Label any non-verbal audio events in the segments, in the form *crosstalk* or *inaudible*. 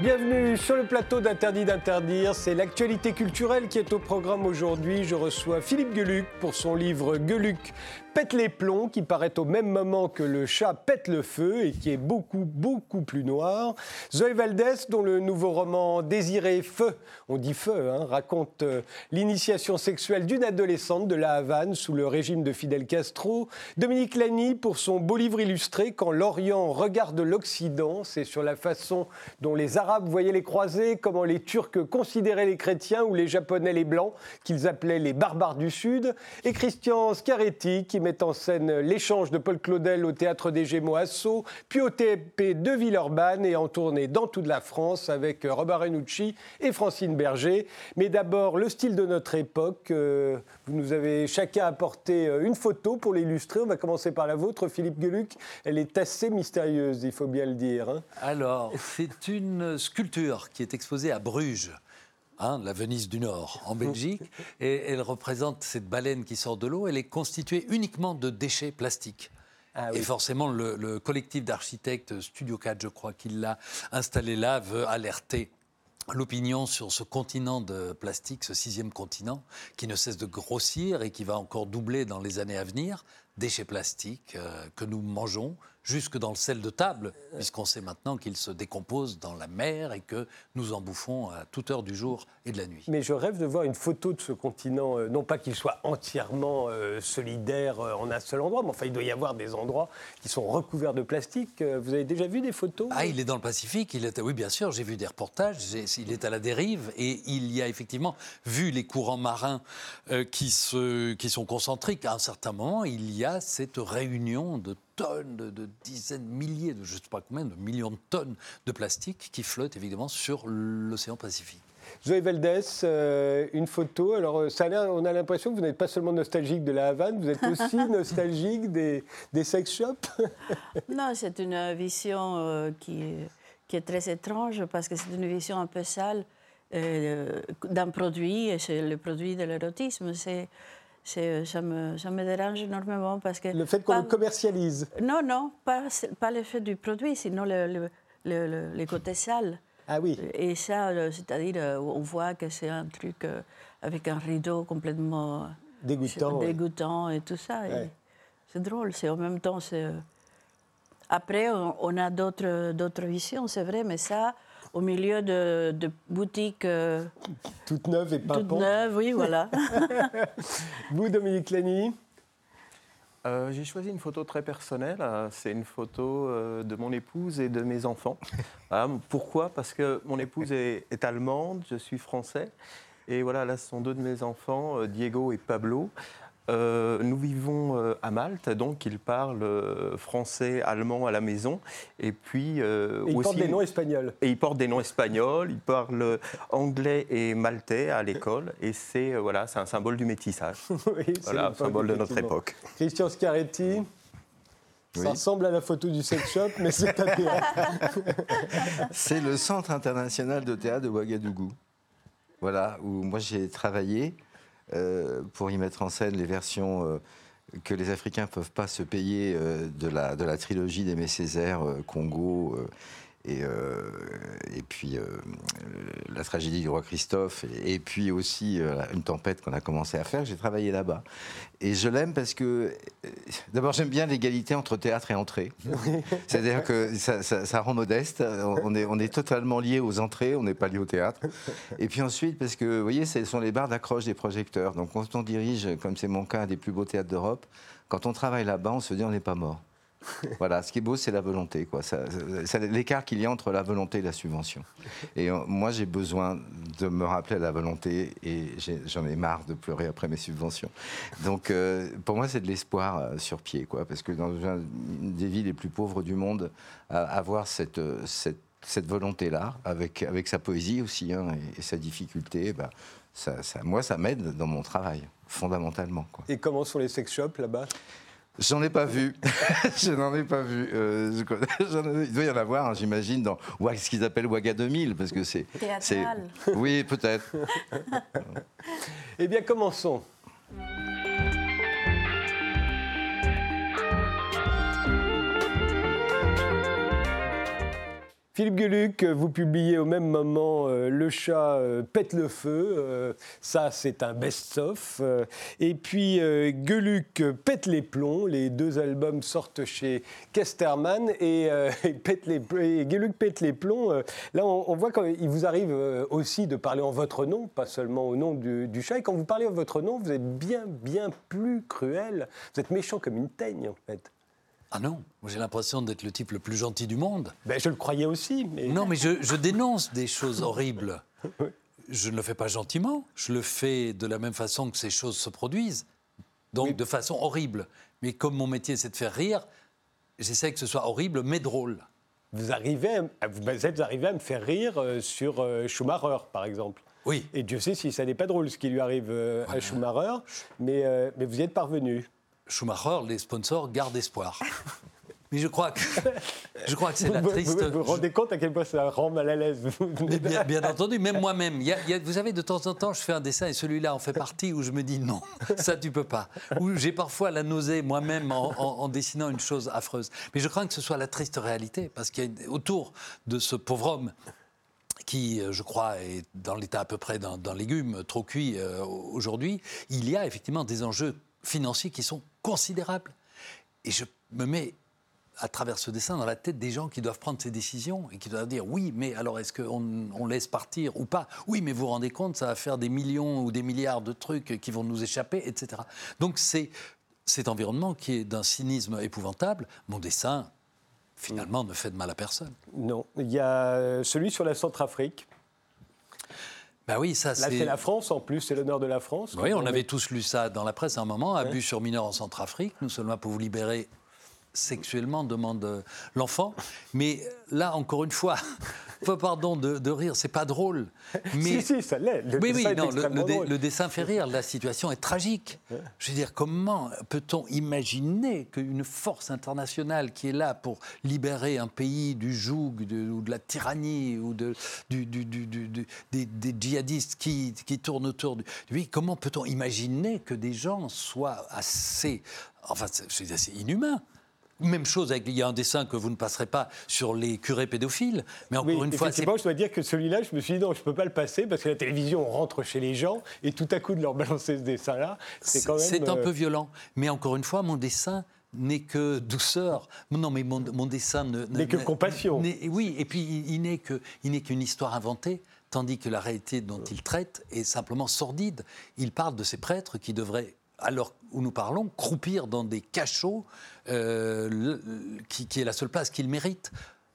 Bienvenue sur le plateau d'Interdit d'interdire. C'est l'actualité culturelle qui est au programme aujourd'hui. Je reçois Philippe Geluc pour son livre Geluc pète les plombs, qui paraît au même moment que le chat pète le feu et qui est beaucoup, beaucoup plus noir. Zoé Valdès, dont le nouveau roman Désiré Feu, on dit feu, hein, raconte euh, l'initiation sexuelle d'une adolescente de la Havane sous le régime de Fidel Castro. Dominique Lani pour son beau livre illustré Quand l'Orient regarde l'Occident. C'est sur la façon dont les voyaient les croisés, comment les Turcs considéraient les chrétiens ou les Japonais les Blancs, qu'ils appelaient les barbares du Sud. Et Christian Scaretti qui met en scène l'échange de Paul Claudel au Théâtre des Gémeaux à Sceaux, puis au TP de Villeurbanne et en tournée dans toute la France avec Robert Renucci et Francine Berger. Mais d'abord, le style de notre époque. Euh, vous nous avez chacun apporté euh, une photo pour l'illustrer. On va commencer par la vôtre, Philippe Geluc. Elle est assez mystérieuse, il faut bien le dire. Hein. Alors, c'est une sculpture qui est exposée à Bruges. Hein, la Venise du Nord, en *laughs* Belgique. Et elle représente cette baleine qui sort de l'eau. Elle est constituée uniquement de déchets plastiques. Ah et forcément, le, collectif d'architectes Studio 4, je crois qu'il l'a installé là, veut alerter l'opinion sur ce continent de plastique, ce sixième continent, qui ne cesse de grossir et qui va encore doubler dans les années à venir. Déchets plastiques euh, que nous mangeons, jusque dans le sel de table, puisqu'on sait maintenant qu'il se décompose dans la mer et que nous en bouffons à toute heure du jour et de la nuit. Mais je rêve de voir une photo de ce continent, euh, non pas qu'il soit entièrement euh, solidaire euh, en un seul endroit, mais enfin il doit y avoir des endroits qui sont recouverts de plastique. Vous avez déjà vu des photos Ah, il est dans le Pacifique, il est, oui bien sûr, j'ai vu des reportages, il est à la dérive et il y a effectivement, vu les courants marins qui, se, qui sont concentriques, à un certain moment, il y a cette réunion de tonnes, de, dizaines, milliers, de je ne sais pas combien, de millions de tonnes de plastique qui flottent évidemment sur l'océan Pacifique. Zoé Valdès, euh, une photo. Alors, euh, ça on a l'impression que vous n'êtes pas seulement nostalgique de la Havane, vous êtes aussi *laughs* nostalgique des, des sex shops. *laughs* non, c'est une vision euh, qui, qui, est très étrange parce que c'est une vision un peu sale d'un produit, et c'est le produit de l'érotisme. C'est euh, ça, me, ça me dérange énormément parce que... Le fait qu'on le commercialise Non, non, pas, pas l'effet du produit, sinon le, le, le, côté sale. Ah oui. Et ça, euh, c'est-à-dire, euh, on voit que c'est un truc avec un rideau complètement dégoûtant, dégoûtant et tout ça. C'est drôle, c'est en même temps... Après, on, on a d'autres visions, c'est vrai, mais ça, au milieu de, boutiques. Euh, toutes neuves et pas Toutes neuves, oui, voilà. *laughs* Vous, Dominique Lany euh, J'ai choisi une photo très personnelle. C'est une photo euh, de mon épouse et de mes enfants. *laughs* pourquoi? Parce que mon épouse est, est, allemande, je suis français. Et voilà, là, ce sont deux de mes enfants, Diego et Pablo. Euh, nous vivons euh, à Malte, donc ils parlent euh, français, allemand à la maison. Et puis. et ils portent des noms espagnols. Et ils portent des noms espagnols, ils parlent anglais et maltais à l'école. Et c'est voilà, un symbole du métissage. *laughs* oui, voilà, un symbole de notre époque. Christian Scaretti. Ça ressemble à la photo du sex shop, mais c'est un théâtre. *laughs* c'est le Centre international de théâtre de Ouagadougou. Voilà, où moi j'ai travaillé. Euh, pour y mettre en scène les versions euh, que les Africains ne peuvent pas se payer euh, de, la, de la trilogie d'Aimé Césaire, Congo et, euh, et puis euh, la tragédie du roi Christophe, et, puis aussi euh, une tempête qu'on a commencé à faire. J'ai travaillé là-bas. Et je l'aime parce que, d'abord, j'aime bien l'égalité entre théâtre et entrée. *laughs* C'est-à-dire que ça, ça, rend modeste. On est, on est totalement lié aux entrées, on n'est pas lié au théâtre. Et puis ensuite, parce que, vous voyez, ce sont les barres d'accroche des projecteurs. Donc quand on dirige, comme c'est mon cas, un des plus beaux théâtres d'Europe, quand on travaille là-bas, on se dit on n'est pas mort. *laughs* voilà, ce qui est beau, c'est la volonté. Quoi. l'écart qu'il y a entre la volonté et la subvention. Et euh, moi, j'ai besoin de me rappeler la volonté et j'en ai, marre de pleurer après mes subventions. Donc, euh, pour moi, c'est de l'espoir euh, sur pied, quoi, parce que dans une des villes les plus pauvres du monde, avoir cette, cette, cette volonté-là, avec, avec sa poésie aussi hein, et, sa difficulté, bah, ça, moi, ça m'aide dans mon travail, fondamentalement. Quoi. Et comment sont les sex shops là-bas? J'en ai pas vu. *laughs* je n'en ai pas vu. Euh, *laughs* il doit y en avoir, hein, j'imagine, dans ce qu'ils appellent Waga 2000, parce que c'est. Théâtral. Oui, peut-être. *laughs* eh bien, commençons. Philippe Gueluc, vous publiez au même moment euh, Le chat euh, pète le feu. Euh, ça, c'est un best-of. et puis Gueluc pète les plombs. Les deux albums sortent chez Kesterman. Et, *laughs* pète les, Gueluc pète les plombs. là, on, voit qu'il vous arrive aussi de parler en votre nom, pas seulement au nom du, du, chat. Et quand vous parlez en votre nom, vous êtes bien, bien plus cruel. Vous êtes méchant comme une teigne, en fait. Ah non, j'ai l'impression d'être le type le plus gentil du monde. Ben, je le croyais aussi. Mais... Non, mais je, dénonce des choses horribles. *laughs* Je ne le fais pas gentiment, je le fais de la même façon que ces choses se produisent, donc de façon horrible. Mais comme mon métier c'est de faire rire, j'essaie que ce soit horrible mais drôle. Vous, arrivez vous êtes arrivé à me faire rire euh, sur euh, Schumacher, par exemple. Oui. Et Dieu sait si ça n'est pas drôle ce qui lui arrive euh, à Schumacher, mais, mais vous y êtes parvenu. Schumacher, les sponsors gardent espoir. *laughs* Mais je crois que, je crois que c'est la triste. Vous vous, rendez compte à quel point ça rend mal à l'aise bien, bien, entendu, même moi-même. Vous savez, de temps en temps, je fais un dessin et celui-là en fait partie où je me dis non, ça tu peux pas. Où j'ai parfois la nausée moi-même en, dessinant une chose affreuse. Mais je crains que ce soit la triste réalité, parce qu'il y a autour de ce pauvre homme qui, euh, je crois, est dans l'état à peu près d'un légume trop cuit euh, aujourd'hui, il y a effectivement des enjeux financiers qui sont considérables. Et je me mets à travers ce dessin dans la tête des gens qui doivent prendre ces décisions et qui doivent dire oui, mais alors est-ce qu'on on laisse partir ou pas? Oui, mais vous vous rendez compte, ça va faire des millions ou des milliards de trucs qui vont nous échapper, etc. Donc c'est cet environnement qui est d'un cynisme épouvantable. Mon dessin, finalement, ne fait de mal à personne. Non. Il y a celui sur la Centrafrique bah oui, ça c'est. la France en plus, c'est l'honneur de la France. Oui, on, avait tous lu ça dans la presse à un moment. Abus sur mineurs en Centrafrique, nous sommes là pour vous libérer sexuellement, demande l'enfant. Mais là, encore une fois, *laughs* pardon de, de rire, c'est pas drôle. *laughs* Mais... si, si, ça l'est. Le, oui, oui, non, le, dessin fait rire. La situation est tragique. Je veux dire, comment peut-on imaginer qu'une force internationale qui est là pour libérer un pays du joug ou de la tyrannie ou de, du, du, des, des, djihadistes qui, qui tournent autour lui, comment peut-on imaginer que des gens soient assez. Enfin, c'est assez inhumain. Même chose avec, il y a un dessin que vous ne passerez pas sur les curés pédophiles, mais encore une fois... Effectivement, je dois dire que celui-là, je me suis dit non, je ne peux pas le passer, parce que la télévision, on rentre chez les gens, et tout à coup de leur *laughs* balancer ce dessin-là, c'est quand même... C'est un peu euh, violent, mais encore une fois, mon dessin n'est que douceur. Non, mais mon, dessin n'est que compassion. Oui, et puis il n'est qu'une histoire inventée, tandis que la réalité dont il traite est simplement sordide. Il parle de ces prêtres qui devraient alors où nous parlons, croupir dans des cachots, euh, qui, est la seule place qu'ils méritent.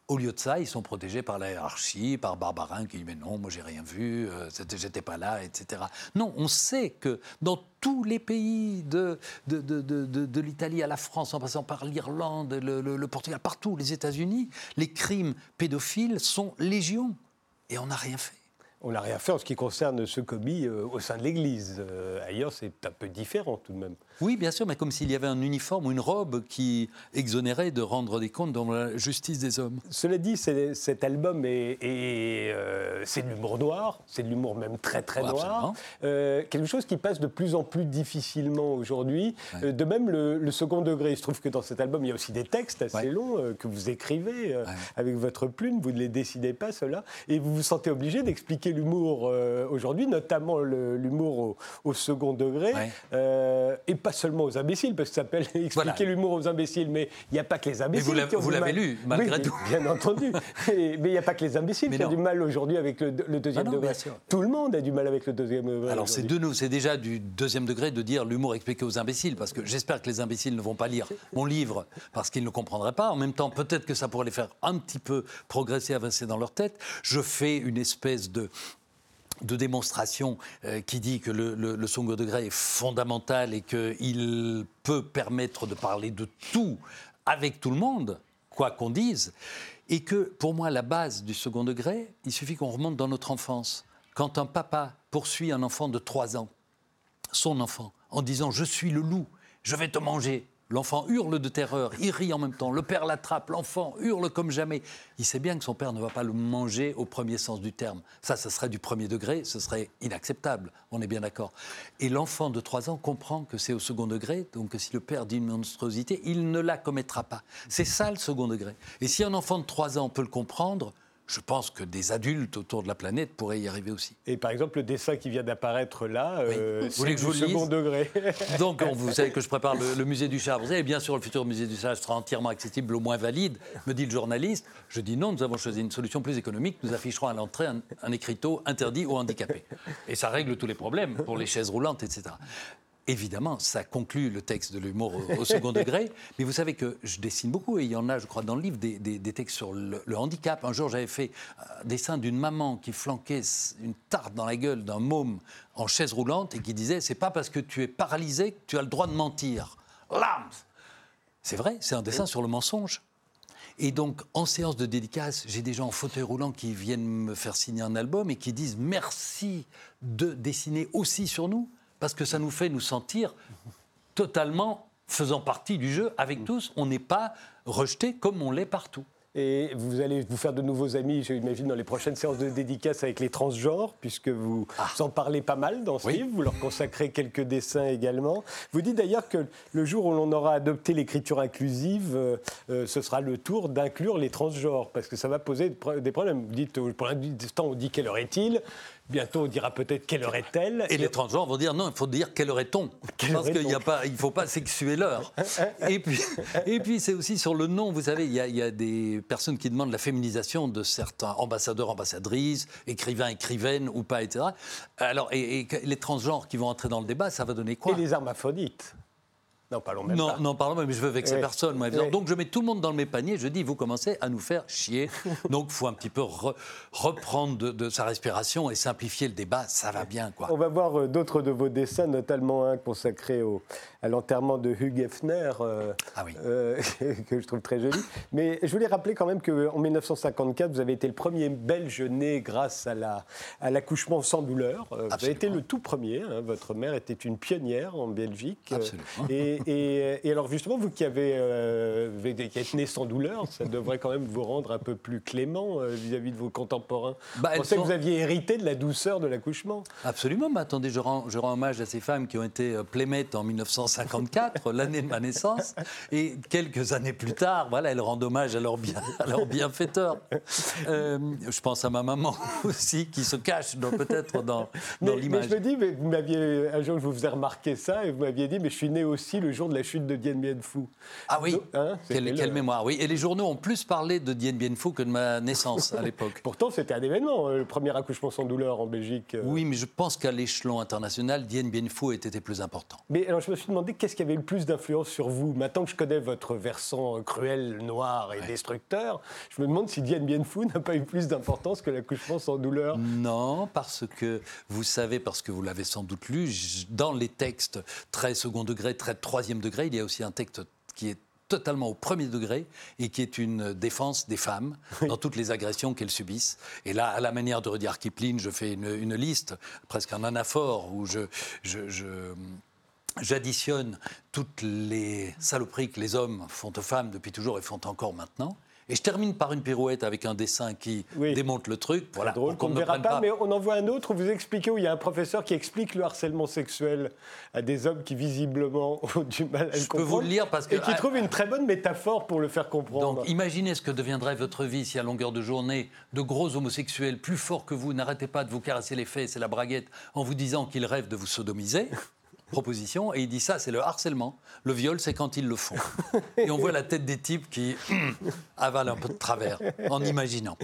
Au lieu de ça, ils sont protégés par la hiérarchie, par Barbarin qui dit Mais non, moi j'ai rien vu, euh, j'étais pas là, etc. Non, on sait que dans tous les pays, de, de, de, de l'Italie à la France, en passant par l'Irlande, le, le, Portugal, partout, les États-Unis, les crimes pédophiles sont légion. Et on n'a rien fait. On n'a rien fait en ce qui concerne ce commis euh, au sein de l'Église. ailleurs, c'est un peu différent tout de même. Oui, bien sûr, mais comme s'il y avait un uniforme ou une robe qui exonérait de rendre des comptes dans la justice des hommes. Cela dit, cet album est, euh, c'est de l'humour noir, c'est de l'humour même très très noir. Euh, quelque chose qui passe de plus en plus difficilement aujourd'hui. Euh, de même, le, second degré. Il se trouve que dans cet album, il y a aussi des textes assez longs que vous écrivez avec votre plume. Vous ne les décidez pas, cela. Et vous vous sentez obligé d'expliquer l'humour aujourd'hui, notamment l'humour au, au, second degré. et pas seulement aux imbéciles, parce que ça s'appelle *laughs* Expliquer l'humour aux imbéciles, mais il n'y *laughs* a pas que les imbéciles. Mais vous l'avez lu, malgré tout. Bien entendu. mais il n'y a pas que les imbéciles qui ont du mal aujourd'hui avec le, deuxième ah degré. Tout le monde a du mal avec le deuxième degré. Alors c'est de nous, c'est déjà du deuxième degré de dire l'humour expliqué aux imbéciles, parce que j'espère que les imbéciles ne vont pas lire mon livre parce qu'ils ne comprendraient pas. En même temps, peut-être que ça pourrait les faire un petit peu progresser, avancer dans leur tête. Je fais une espèce de de démonstration euh, qui dit que le, le, second degré est fondamental et qu'il peut permettre de parler de tout avec tout le monde, quoi qu'on dise, et que pour moi la base du second degré, il suffit qu'on remonte dans notre enfance. Quand un papa poursuit un enfant de 3 ans, son enfant, en disant je suis le loup, je vais te manger, L'enfant hurle de terreur, il rit en même temps, le père l'attrape, l'enfant hurle comme jamais. Il sait bien que son père ne va pas le manger au premier sens du terme. Ça, ce serait du premier degré, ce serait inacceptable, on est bien d'accord. Et l'enfant de 3 ans comprend que c'est au second degré, donc que si le père dit une monstruosité, il ne la commettra pas. C'est ça le second degré. Et si un enfant de 3 ans peut le comprendre, je pense que des adultes autour de la planète pourraient y arriver aussi. Et par exemple, le dessin qui vient d'apparaître là, euh, voulez c'est du vous second degré. *laughs* Donc, on- vous savez que je prépare le, le musée du. Vous savez, bien sûr, le futur musée du chat sera entièrement accessible, au moins valide, me dit le journaliste. Je dis non, nous avons choisi une solution plus économique. Nous afficherons à l'entrée un, un écriteau interdit aux handicapés. Et ça règle tous les problèmes pour les chaises roulantes, etc. Évidemment, ça conclut le texte de l'humour au, au second *laughs* degré, mais vous savez que je dessine beaucoup, et il y en a, je crois, dans le livre, des, des- des textes sur le, le handicap. Un jour, j'avais fait un dessin d'une maman qui flanquait une tarte dans la gueule d'un môme en chaise roulante et qui disait C'est pas parce que tu es paralysé que tu as le droit de mentir. Lams C'est vrai, c'est un dessin sur le mensonge. Et donc, en séance de dédicace, j'ai des gens en fauteuil roulant qui viennent me faire signer un album et qui disent merci de dessiner aussi sur nous, parce que ça nous fait nous sentir totalement faisant partie du jeu avec tous. On n'est pas rejeté comme on l'est partout. Et vous allez vous faire de nouveaux amis, j'imagine, dans les prochaines séances de dédicace avec les transgenres, puisque vous en parlez pas mal dans ce Ah. Oui. livre. Vous leur consacrez quelques dessins également. Vous dites d'ailleurs que le jour où l'on aura adopté l'écriture inclusive, euh, euh, ce sera le tour d'inclure les transgenres, parce que ça va poser des problèmes. Vous dites, euh, pour l'instant, on dit quelle heure est-il? Bientôt, on dira peut-être quelle heure est-elle Et les transgenres vont dire non, il faut dire quelle heure est-on Quelle Parce qu'il ne faut pas sexuer l'heure. *laughs* et puis, et puis c'est aussi sur le nom, vous savez, il y, a, il y a des personnes qui demandent la féminisation de certains ambassadeurs, ambassadrices, écrivains, écrivaines ou pas, etc. Alors, et, et les transgenres qui vont entrer dans le débat, ça va donner quoi? Et les hermaphrodites Non, parlons même non, pas. non, pardon, mais je veux vexer Ouais. personne, moi. Donc je mets tout le monde dans le même panier. Je dis, vous commencez à nous faire chier. *laughs* Donc il faut un petit peu re- reprendre de, de sa respiration et simplifier le débat. Ça va bien, quoi. On va voir euh, d'autres de vos dessins, notamment un consacré au, à l'enterrement de Hugh Hefner, euh, Ah oui. euh, *laughs* que je trouve très joli. Mais je voulais rappeler quand même qu'en 1954, vous avez été le premier Belge né grâce à la- à l'accouchement sans douleur. Euh, Vous avez Absolument. été le tout premier. hein. Votre mère était une pionnière en Belgique. Absolument. Et, et- et alors justement, vous qui avez euh, qui êtes né sans douleur, ça devrait quand même vous rendre un peu plus clément euh, vis-à-vis de vos contemporains. Bah, je pensais sont- que vous aviez hérité de la douceur de l'accouchement. Absolument, mais attendez, je rends, je rends hommage à ces femmes qui ont été euh, playmates en 1954, *laughs* l'année de ma naissance, et quelques années plus tard, voilà, elles rendent hommage à leur, bien, *laughs* à leur bienfaiteur. Euh, je pense à ma maman *laughs* aussi, qui se cache peut-être dans, Mais, dans mais l'image. je me dis, mais vous m'aviez, un jour, je vous faisais remarquer ça et vous m'aviez dit, mais je suis né aussi le jour de la chute de Dien Bien Phu. Ah oui, Hein, quelle, le- quelle mémoire, oui. Et les journaux ont plus parlé de Dien Bien Phu que de ma naissance à l'époque. *laughs* Pourtant, c'était un événement, euh, le premier accouchement sans douleur en Belgique. euh. Oui, mais je pense qu'à l'échelon international, Dien Bien Phu était plus important. Mais alors, je me suis demandé qu'est-ce qui avait le plus d'influence sur vous? Maintenant que je connais votre versant cruel, noir et destructeur, je me demande si Dien Bien Phu n'a pas eu plus d'importance que l'accouchement sans douleur. Non, parce que vous savez, parce que vous l'avez sans doute lu, dans les textes très second degré, très troisième degré, il y a aussi un texte qui est totalement au premier degré et qui est une défense des femmes dans toutes les agressions qu'elles subissent. Et là, à la manière de Rudyard Kipling, je fais une, une liste, presque un anaphore, où je, je- je- j'additionne toutes les saloperies que les hommes font aux femmes depuis toujours et font encore maintenant. Et je termine par une pirouette avec un dessin qui Oui. démonte le truc. Voilà, drôle qu'on ne verra pas, mais on en voit un autre où vous expliquez, où il y a un professeur qui explique le harcèlement sexuel à des hommes qui visiblement *laughs* ont du mal à le Je peux comprendre. vous le lire parce que- Et qui trouve une très bonne métaphore pour le faire comprendre. Donc imaginez ce que deviendrait votre vie si à longueur de journée, de gros homosexuels plus forts que vous n'arrêtez pas de vous caresser les fesses et la braguette en vous disant qu'ils rêvent de vous sodomiser. *laughs* Proposition, et il dit ça, c'est le harcèlement. Le viol, c'est quand ils le font. Et on voit la tête des types qui hum, avalent un peu de travers en imaginant.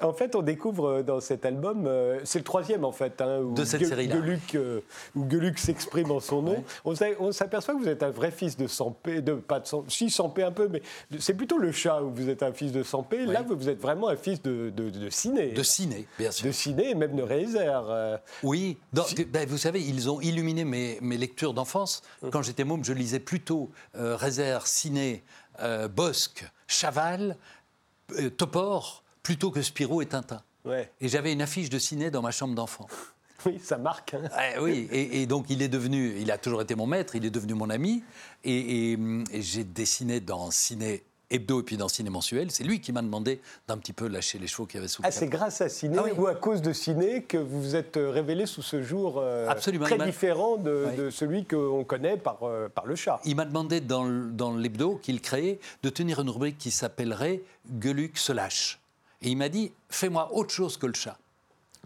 En fait, on découvre euh, dans cet album, euh, c'est le troisième en fait, hein, où De cette série-là. Euh, où Gueuluc s'exprime en son nom. On s'a- On s'aperçoit que vous êtes un vrai fils de Sampé, de pas de Sam- si Sampé un peu, mais c'est plutôt le chat où vous êtes un fils de Sampé. Là, vous, vous êtes vraiment un fils de, de, de ciné, De ciné, bien sûr. de ciné et même de réalisateur. Oui, ben, vous savez, ils ont illuminé mes, mes lectures d'enfance. Quand j'étais môme, je lisais plutôt euh, Rézère, Ciné, euh, Bosque, Chaval, euh, Topor, plutôt que Spirou et Tintin. Ouais. Et j'avais une affiche de ciné dans ma chambre d'enfant. *laughs* Oui, ça marque. hein. Eh oui, et, et donc il est devenu, il a toujours été mon maître, il est devenu mon ami, et, et, et j'ai dessiné dans Ciné Hebdo et puis dans Ciné Mensuel. C'est lui qui m'a demandé d'un petit peu lâcher les chevaux qu'il y avait sous le Ah, c'est grâce à Ciné Ah oui. ou à cause de Ciné que vous vous êtes euh, révélé sous ce jour euh, Absolument, très il différent de, Oui. de celui qu'on connaît par, euh, par le chat. Il m'a demandé dans, l'hebdo qu'il créait de tenir une rubrique qui s'appellerait Gueuluc se lâche. Et il m'a dit, fais-moi autre chose que le chat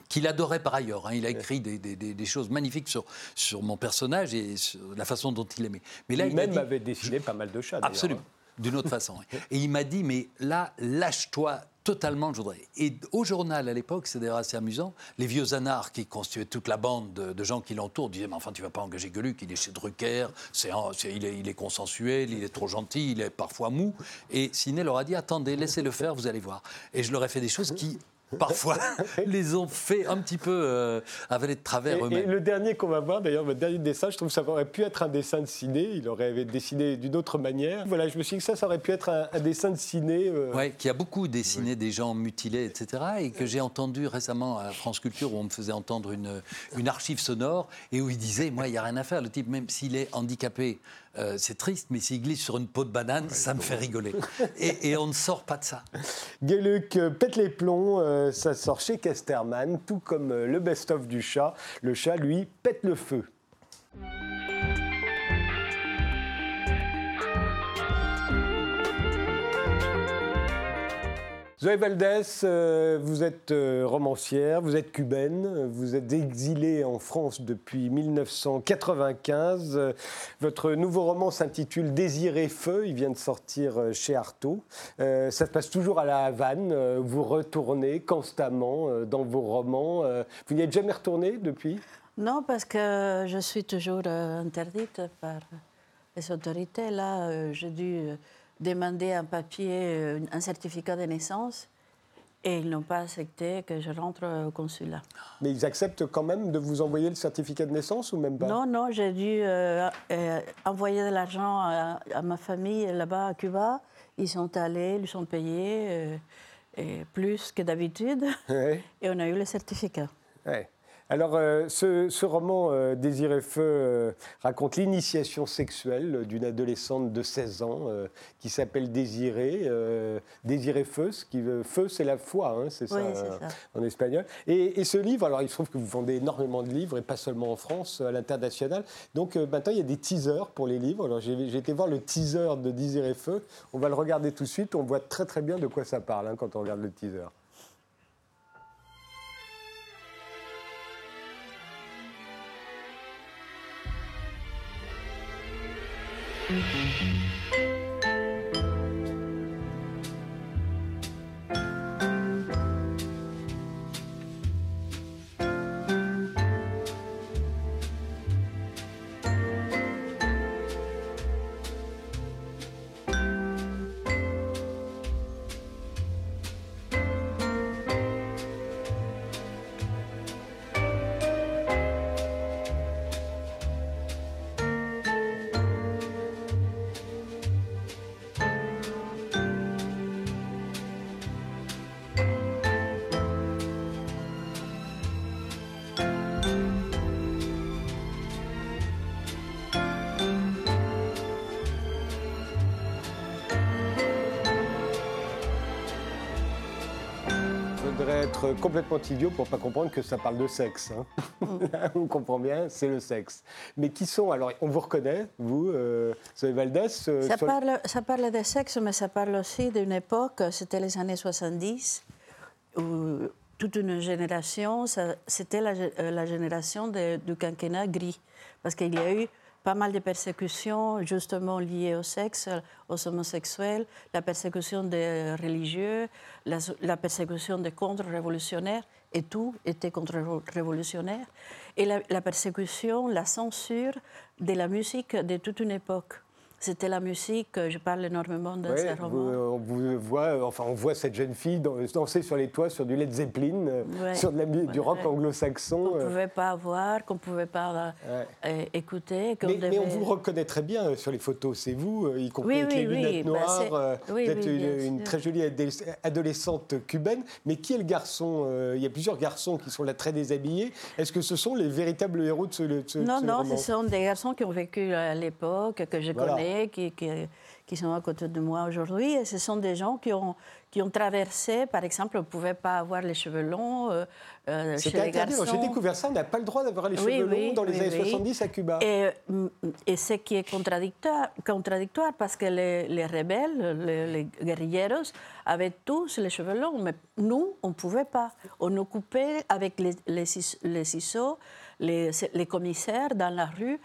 qu'il adorait par ailleurs. Hein. Il a écrit des, des- des- des choses magnifiques sur, sur mon personnage et sur la façon dont il aimait. Mais là, il m'a Lui-même dit, avait dessiné pas mal de chats. Absolument, hein. D'une autre façon. *laughs* Et il m'a dit, mais là, lâche-toi totalement, je voudrais. Et au journal, à l'époque, c'est d'ailleurs assez amusant, les vieux anards qui constituaient toute la bande de, de gens qui l'entourent disaient, mais enfin, tu vas pas engager Gueluc, il est chez Drucker, c'est un- c'est- il, est, il est consensuel, il est trop gentil, il est parfois mou. Et Ciné leur a dit, attendez, laissez-le faire, vous allez voir. Et je leur ai fait des choses qui... Parfois, *laughs* les ont fait un petit peu euh, avaler de travers Et, et eux-mêmes. le dernier qu'on va voir, d'ailleurs, votre dernier dessin, je trouve que ça aurait pu être un dessin de ciné. Il aurait dessiné d'une autre manière. Voilà, je me suis dit que ça, ça aurait pu être un, un dessin de ciné. euh, Ouais, qui a beaucoup dessiné des gens mutilés, etc. Et que j'ai entendu récemment à France Culture où on me faisait entendre une, une archive sonore et où il disait Moi, il n'y a rien à faire. Le type, même s'il est handicapé, euh, c'est triste, mais s'il glisse sur une peau de banane, ça me fait rigoler. *laughs* Et, et on ne sort pas de ça. Gueluc euh, pète les plombs, euh, ça sort chez Casterman, tout comme le best-of du chat. Le chat, lui, pète le feu. Zoé Valdès, euh, vous êtes euh, romancière, vous êtes cubaine, vous êtes exilée en France depuis 1995. Euh, Votre nouveau roman s'intitule Désiré Feu, il vient de sortir euh, chez Artaud. Ça se passe toujours à la Havane, vous retournez constamment dans vos romans. Vous n'y êtes jamais retourné depuis? Non, parce que je suis toujours interdite par les autorités. Là, j'ai dû demander un papier, un certificat de naissance, et ils n'ont pas accepté que je rentre au consulat. Mais ils acceptent quand même de vous envoyer le certificat de naissance ou même pas? Non, non, j'ai dû euh, euh, envoyer de l'argent à, à ma famille là-bas à Cuba. Ils sont allés, ils sont payés euh, et plus que d'habitude, Ouais. et on a eu le certificat. Ouais. Alors, euh, ce, ce roman, euh, Désiré Feu, euh, raconte l'initiation sexuelle d'une adolescente de 16 ans euh, qui s'appelle Désiré. euh, Désiré Feu, ce qui veut, feu, c'est la foi, hein, c'est ça, Oui, c'est euh, ça. en espagnol. Et, et ce livre, alors il se trouve que vous vendez énormément de livres, et pas seulement en France, à l'international. Donc euh, maintenant, il y a des teasers pour les livres. Alors j'ai j'ai été voir le teaser de Désiré Feu. On va le regarder tout de suite. On voit très très bien de quoi ça parle hein, quand on regarde le teaser. Mm-hmm. Être complètement idiot pour pas comprendre que ça parle de sexe. hein. *laughs* on comprend bien, c'est le sexe. Mais qui sont alors On vous reconnaît, vous, euh, Zoé Valdès euh, Ça sur- parle, ça parle de sexe, mais ça parle aussi d'une époque, c'était les années 70, où toute une génération, c'était la, euh, la génération de- du quinquennat gris. Parce qu'il y a eu pas mal de persécutions justement liées au sexe, aux homosexuels, la persécution des religieux, la, persécution des contre-révolutionnaires, et tout était contre-révolutionnaire, et la persécution, la censure de la musique de toute une époque. C'était la musique, je parle énormément Ouais, ces romans. on vous voit, euh, enfin, on voit cette jeune fille dan- danser sur les toits sur du Led Zeppelin, euh, Ouais. sur de la du rock Ouais. anglo-saxon. Qu'on ne euh. pouvait pas voir, qu'on ne pouvait pas euh, Ouais. euh, écouter. Mais, mais on vous reconnaît très bien euh, sur les photos, c'est vous, euh, y compris Oui, avec oui, les lunettes bah, noires. euh, vous êtes une, très jolie adolescente cubaine. Mais qui est le garçon euh, Il y a plusieurs garçons qui sont là très déshabillés. Est-ce que ce sont les véritables héros de ce, de ce- de Non, ce non, roman? ce sont des garçons qui ont vécu à l'époque, que je Voilà. connais qui, qui, qui sont à côté de moi aujourd'hui. Et ce sont des gens qui ont, qui ont traversé, par exemple, on ne pouvait pas avoir les cheveux longs euh, euh, chez les interdit. garçons. J'ai découvert ça. On n'a pas le droit d'avoir les Oui, cheveux oui, longs dans les années oui. 70 à Cuba. Et, mm, et ce qui est contradictoire, contradictoire parce que les, les rebelles, les, les guerrilleros, avaient tous les cheveux longs, mais nous, on ne pouvait pas. On nous coupait avec les, les, cis- les ciseaux, les, les commissaires dans la rue,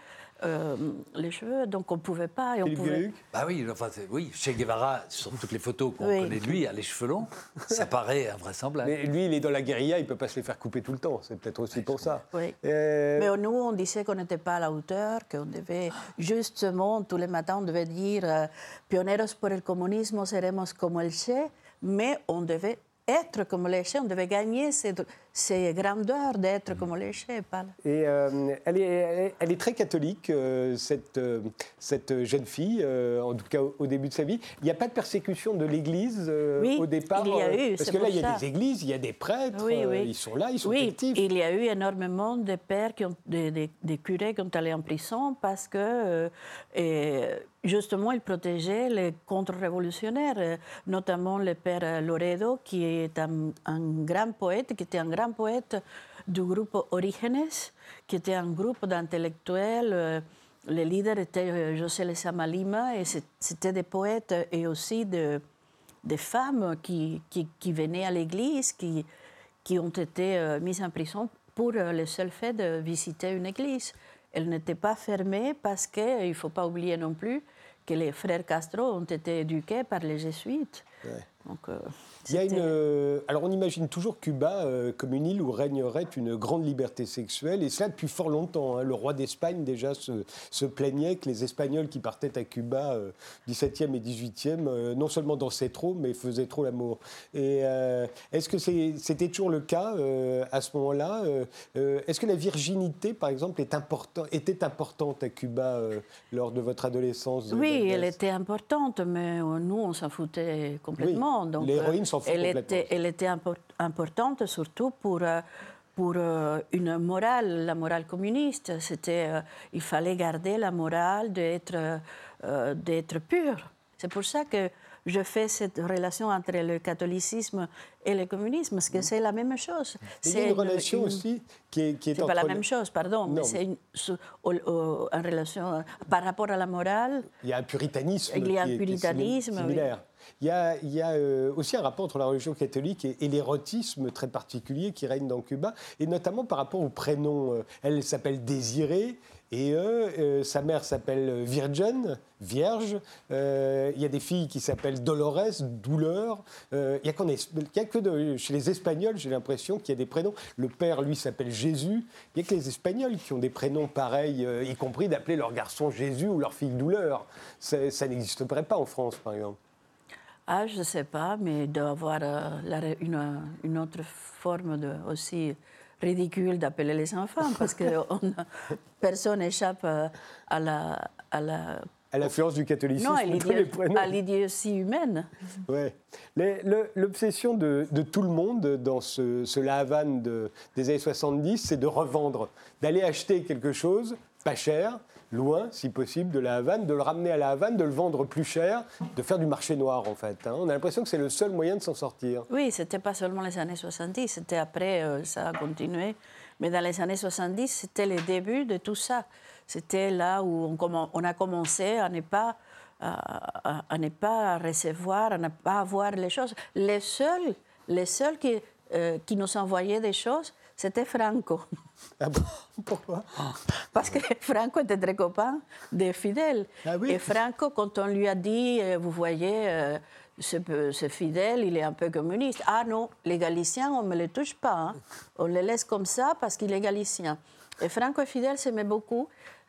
euh, les cheveux, donc on ne pouvait pas. Et on pouvait... Bah oui, enfin, oui, Che Guevara, sur toutes les photos qu'on Oui. connaît de lui, a les cheveux longs. *laughs* Ça paraît invraisemblable. Mais lui, il est dans la guérilla, il ne peut pas se les faire couper tout le temps. C'est peut-être aussi pour ça. Oui. Euh, Mais nous, on disait qu'on n'était pas à la hauteur, qu'on devait justement, tous les matins, on devait dire euh, Pioneros por el comunismo seremos como el Che, mais on devait être comme le Che, on devait gagner ces, ces grandeurs d'être comme le Che. Pas... Et euh, elle, est, elle, est, très catholique, euh, cette, euh, cette jeune fille, en tout cas au, au début de sa vie. Il n'y a pas de persécution de l'Église Oui, au départ il y a eu, Parce c'est que là, il y a ça. des églises, il y a des prêtres, Oui, oui. ils sont là, ils sont oui, actifs. il y a eu énormément de pères, qui ont, des, des- des curés qui ont allé en prison parce que, et justement, ils protégeaient les contre-révolutionnaires, notamment le père Loredo, qui est un, un grand poète, qui était un grand poète du groupe Orígenes, qui était un groupe d'intellectuels. euh, le leader était euh, José Lezama Lima, et c'est- c'était des poètes et aussi de, des femmes qui, qui, qui venaient à l'église, qui, qui ont été euh, mises en prison pour euh, le seul fait de visiter une église. Elle n'était pas fermée parce qu'il ne faut pas oublier non plus que les frères Castro ont été éduqués par les jésuites. Donc, euh, Il y a une, c'était- euh, alors on imagine toujours Cuba euh, comme une île où régnerait une grande liberté sexuelle, et cela depuis fort longtemps. hein. Le roi d'Espagne déjà se, se plaignait que les Espagnols qui partaient à Cuba euh, 17e et 18e, euh, non seulement dansaient trop, mais faisaient trop l'amour. Et est-ce que c'était toujours le cas à ce moment-là Est-ce que la virginité, par exemple, est important, était importante à Cuba lors de votre adolescence Oui, elle était importante, mais nous, on s'en foutait complètement. Oui, Donc, l'héroïne s'en fout elle complètement. Était, elle était impor- importante surtout pour, euh, pour euh, une morale, la morale communiste. C'était, euh, il fallait garder la morale d'être, euh, d'être pur. C'est pour ça que je fais cette relation entre le catholicisme et le communisme, parce que c'est la même chose. C'est une relation une- aussi qui est, qui est c'est pas la entre même chose, pardon, Non, mais c'est une- en relation par rapport à la morale. Il y a un puritanisme. Il y a un qui est- puritanisme, similaire. Il y a, euh, aussi un rapport entre la religion catholique et, l'érotisme très particulier qui règne dans Cuba, et notamment par rapport au prénom. Euh, Elle s'appelle Désirée, et euh, sa mère s'appelle Virgin, Vierge. Il y a des filles qui s'appellent Dolores, Douleur. Il n'y a, a que chez les Espagnols, j'ai l'impression qu'il y a des prénoms. Le père, lui, s'appelle Jésus. Il n'y a que les Espagnols qui ont des prénoms pareils, y compris d'appeler leur garçon Jésus ou leur fille Douleur. Ça n'existerait pas en France, par exemple. Ah, je ne sais pas, mais il doit y avoir euh, la ré- une, une autre forme de, aussi ridicule d'appeler les enfants, parce que *laughs* on- personne n'échappe euh, à la, à la, À l'influence du catholicisme non, à l'idiotie humaine. Ouais. L'obsession de, de tout le monde dans ce, ce La Havane de- des années 70, c'est de revendre, d'aller acheter quelque chose pas cher, loin, si possible, de La Havane, de le ramener à La Havane, de le vendre plus cher, de faire du marché noir, en fait. hein. On a l'impression que c'est le seul moyen de s'en sortir. Oui, ce n'était pas seulement les années 70, c'était après, euh, ça a continué. Mais dans les années 70, c'était le début de tout ça. C'était là où on, a commencé à ne pas, ne pas recevoir, à ne pas avoir les choses. Les seuls, les seuls qui, euh, qui nous envoyaient des choses, c'était Franco. Ah bon? *laughs* Pourquoi? Parce que Franco était très copain des fidèles. Ah oui. Et Franco, quand on lui a dit, euh, vous voyez, euh, ce, fidèle, il est un peu communiste. Ah non, les Galiciens, on ne me les touche pas. hein. On les laisse comme ça parce qu'il est galicien. Et Franco et Fidel s'aimaient beaucoup.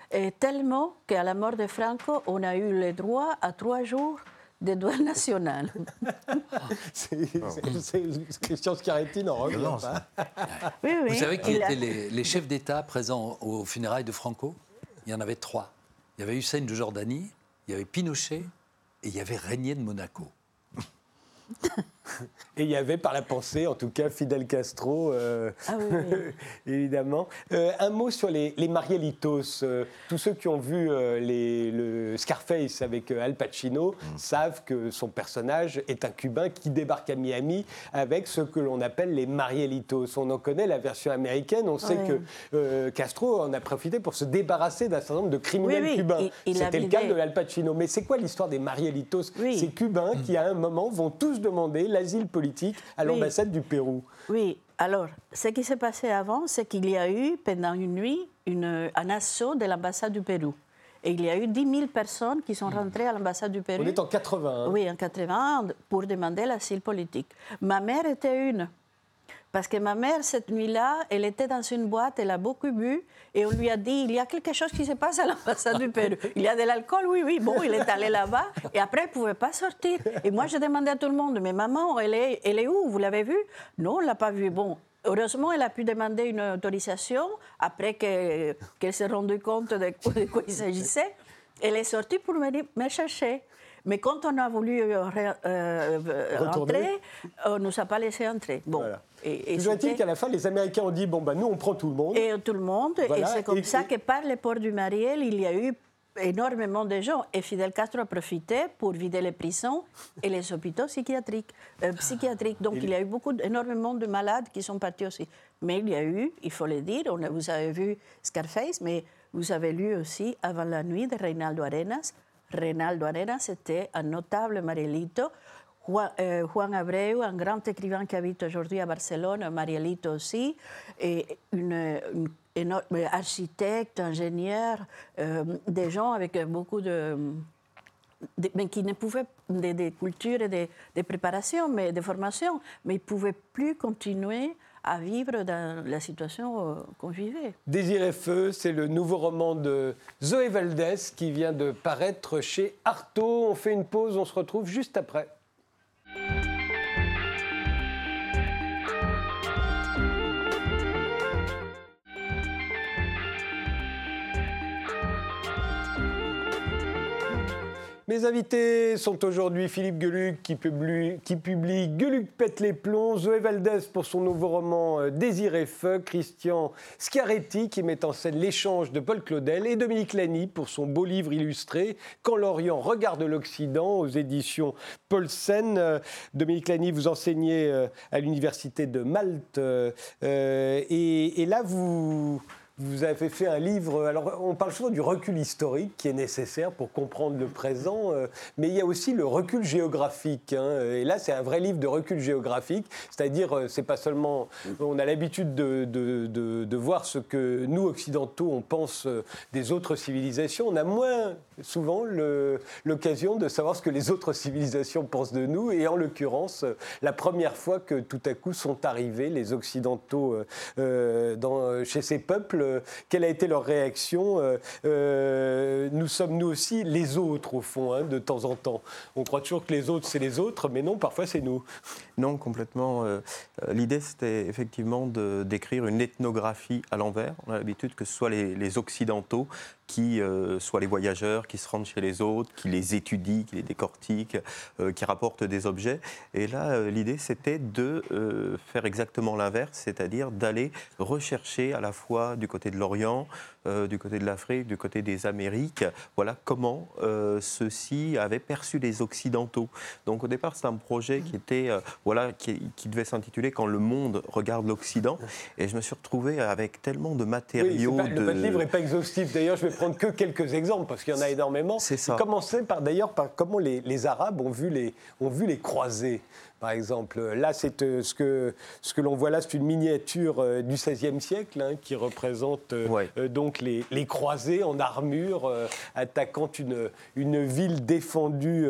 Et tellement qu'à la mort de Franco, on a eu le droit à trois jours de douane nationale. *laughs* C'est Christian Scaretti n'en revient Non, pas. Oui, oui. Vous savez qui étaient les, les chefs d'État présents aux funérailles de Franco? Il y en avait trois. Il y avait Hussein de Jordanie, il y avait Pinochet et il y avait Régnier de Monaco. *laughs* *laughs* Et il y avait par la pensée, en tout cas, Fidel Castro, euh, Ah oui, oui. *laughs* évidemment. Euh, un mot sur les, les Marielitos. Euh, tous ceux qui ont vu euh, les- le Scarface avec euh, Al Pacino savent que son personnage est un Cubain qui débarque à Miami avec ce que l'on appelle les Marielitos. On en connaît la version américaine. On sait Ouais. que euh, Castro en a profité pour se débarrasser d'un certain nombre de criminels Oui, oui, cubains. C'était le cas de Al Pacino. Mais c'est quoi l'histoire des Marielitos? Oui. Ces Cubains qui, à un moment, vont tous demander l'asile politique à Oui. l'ambassade du Pérou. Oui, alors, ce qui s'est passé avant, c'est qu'il y a eu, pendant une nuit, une- un assaut de l'ambassade du Pérou. Et il y a eu 10 000 personnes qui sont rentrées à l'ambassade du Pérou. On est en 80. Oui, en 81, pour demander l'asile politique. Ma mère était une. Parce que ma mère, cette nuit-là, elle était dans une boîte, elle a beaucoup bu, et on lui a dit, il y a quelque chose qui se passe à l'ambassade du Pérou. Il y a de l'alcool, oui, oui. Bon, il est allé là-bas, et après, il ne pouvait pas sortir. Et moi, je demandais à tout le monde, mais maman, elle est, elle est où? Vous l'avez vue? Non, on ne l'a pas vue. Bon, heureusement, elle a pu demander une autorisation, après que- qu'elle s'est rendue compte de quoi, de quoi il s'agissait. Elle est sortie pour me, chercher. Mais quand on a voulu euh, euh, rentrer, on ne nous a pas laissé entrer. Bon. Voilà. Et, et Toujours est-il qu'à la fin, les Américains ont dit bon, ben, nous, on prend tout le monde. et tout le monde. Voilà, Et c'est comme et- ça que par les ports du Mariel, il y a eu énormément de gens. Et Fidel Castro a profité pour vider les prisons et les hôpitaux psychiatriques. euh, psychiatriques. Donc il y a eu beaucoup, énormément de malades qui sont partis aussi. Mais il y a eu, il faut le dire, on a- vous avez vu Scarface, mais vous avez lu aussi Avant la nuit de Reinaldo Arenas. Reinaldo Arenas était un notable Marielito. Juan, euh, Juan Abreu, un grand écrivain qui habite aujourd'hui à Barcelone, Marielito aussi, et une, énorme architecte, ingénieur, euh, des gens avec beaucoup de, mais qui ne pouvaient, des de cultures et de, de préparation, mais de formation, mais ils ne pouvaient plus continuer à vivre dans la situation euh, qu'on vivait. Désir et feu, c'est le nouveau roman de Zoé Valdez qui vient de paraître chez Artaud. On fait une pause, on se retrouve juste après. Mes invités sont aujourd'hui Philippe Gueluc qui publie, qui publie Gueluc pète les plombs, Zoé Valdez pour son nouveau roman euh, Désir et feu, Christian Schiaretti qui met en scène l'échange de Paul Claudel et Dominique Lamy pour son beau livre illustré Quand l'Orient regarde l'Occident aux éditions Paulsen. Euh, Dominique Lany, vous enseignez euh, à l'université de Malte et là vous... Vous avez fait un livre, alors on parle souvent du recul historique qui est nécessaire pour comprendre le présent, euh, mais il y a aussi le recul géographique. hein, et là, c'est un vrai livre de recul géographique, c'est-à-dire, euh, c'est pas seulement. On a l'habitude de, de- de- voir ce que nous, occidentaux, on pense euh, des autres civilisations. On a moins souvent l'occasion de savoir ce que les autres civilisations pensent de nous, et en l'occurrence, la première fois que tout à coup sont arrivés les Occidentaux chez ces peuples, quelle a été leur réaction euh, euh, Nous sommes nous aussi les autres, au fond, hein, de temps en temps. On croit toujours que les autres, c'est les autres, mais non, parfois c'est nous. Non, complètement. euh, L'idée, c'était effectivement d'écrire une ethnographie à l'envers. On a l'habitude que ce soit les Occidentaux qui euh, soient les voyageurs, qui se rendent chez les autres, qui les étudient, qui les décortiquent, euh, qui rapportent des objets. Et là, euh, l'idée, c'était de faire exactement l'inverse, c'est-à-dire d'aller rechercher à la fois du côté de l'Orient, euh, du côté de l'Afrique, du côté des Amériques, voilà comment euh, ceux-ci avaient perçu les Occidentaux. Donc au départ, c'est un projet qui était, euh, voilà, qui, qui devait s'intituler Quand le monde regarde l'Occident. Et je me suis retrouvé avec tellement de matériaux. pas- de... Le livre n'est pas exhaustif. D'ailleurs, je vais prendre que quelques exemples parce qu'il y en a énormément. C'est ça. Commencer par d'ailleurs par comment les, les Arabes ont vu les, ont vu les croisés. Par exemple, là, c'est euh, ce que, ce que l'on voit là, c'est une miniature euh, du XVIe siècle hein, qui représente euh, Ouais. donc les, les croisés en armure attaquant une, une ville défendue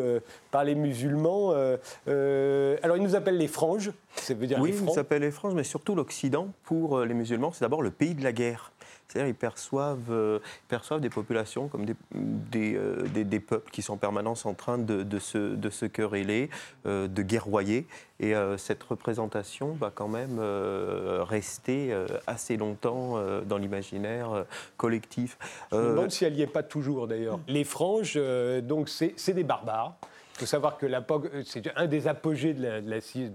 par les musulmans. alors, ils nous appellent les franges. Ça veut dire Oui, les ils francs. s'appellent les Franges, mais surtout l'Occident, pour les musulmans, c'est d'abord le pays de la guerre. C'est-à-dire ils perçoivent, euh, ils perçoivent des populations comme des, des, euh, des- des peuples qui sont en permanence en train de, de se, de se quereller, euh, de guerroyer. Et euh, cette représentation va quand même euh, rester euh, assez longtemps euh, dans l'imaginaire euh, collectif. Je me Euh, demande si elle n'y est pas toujours d'ailleurs. Les franges, euh, donc c'est c'est des barbares Il faut savoir que c'est un des apogées de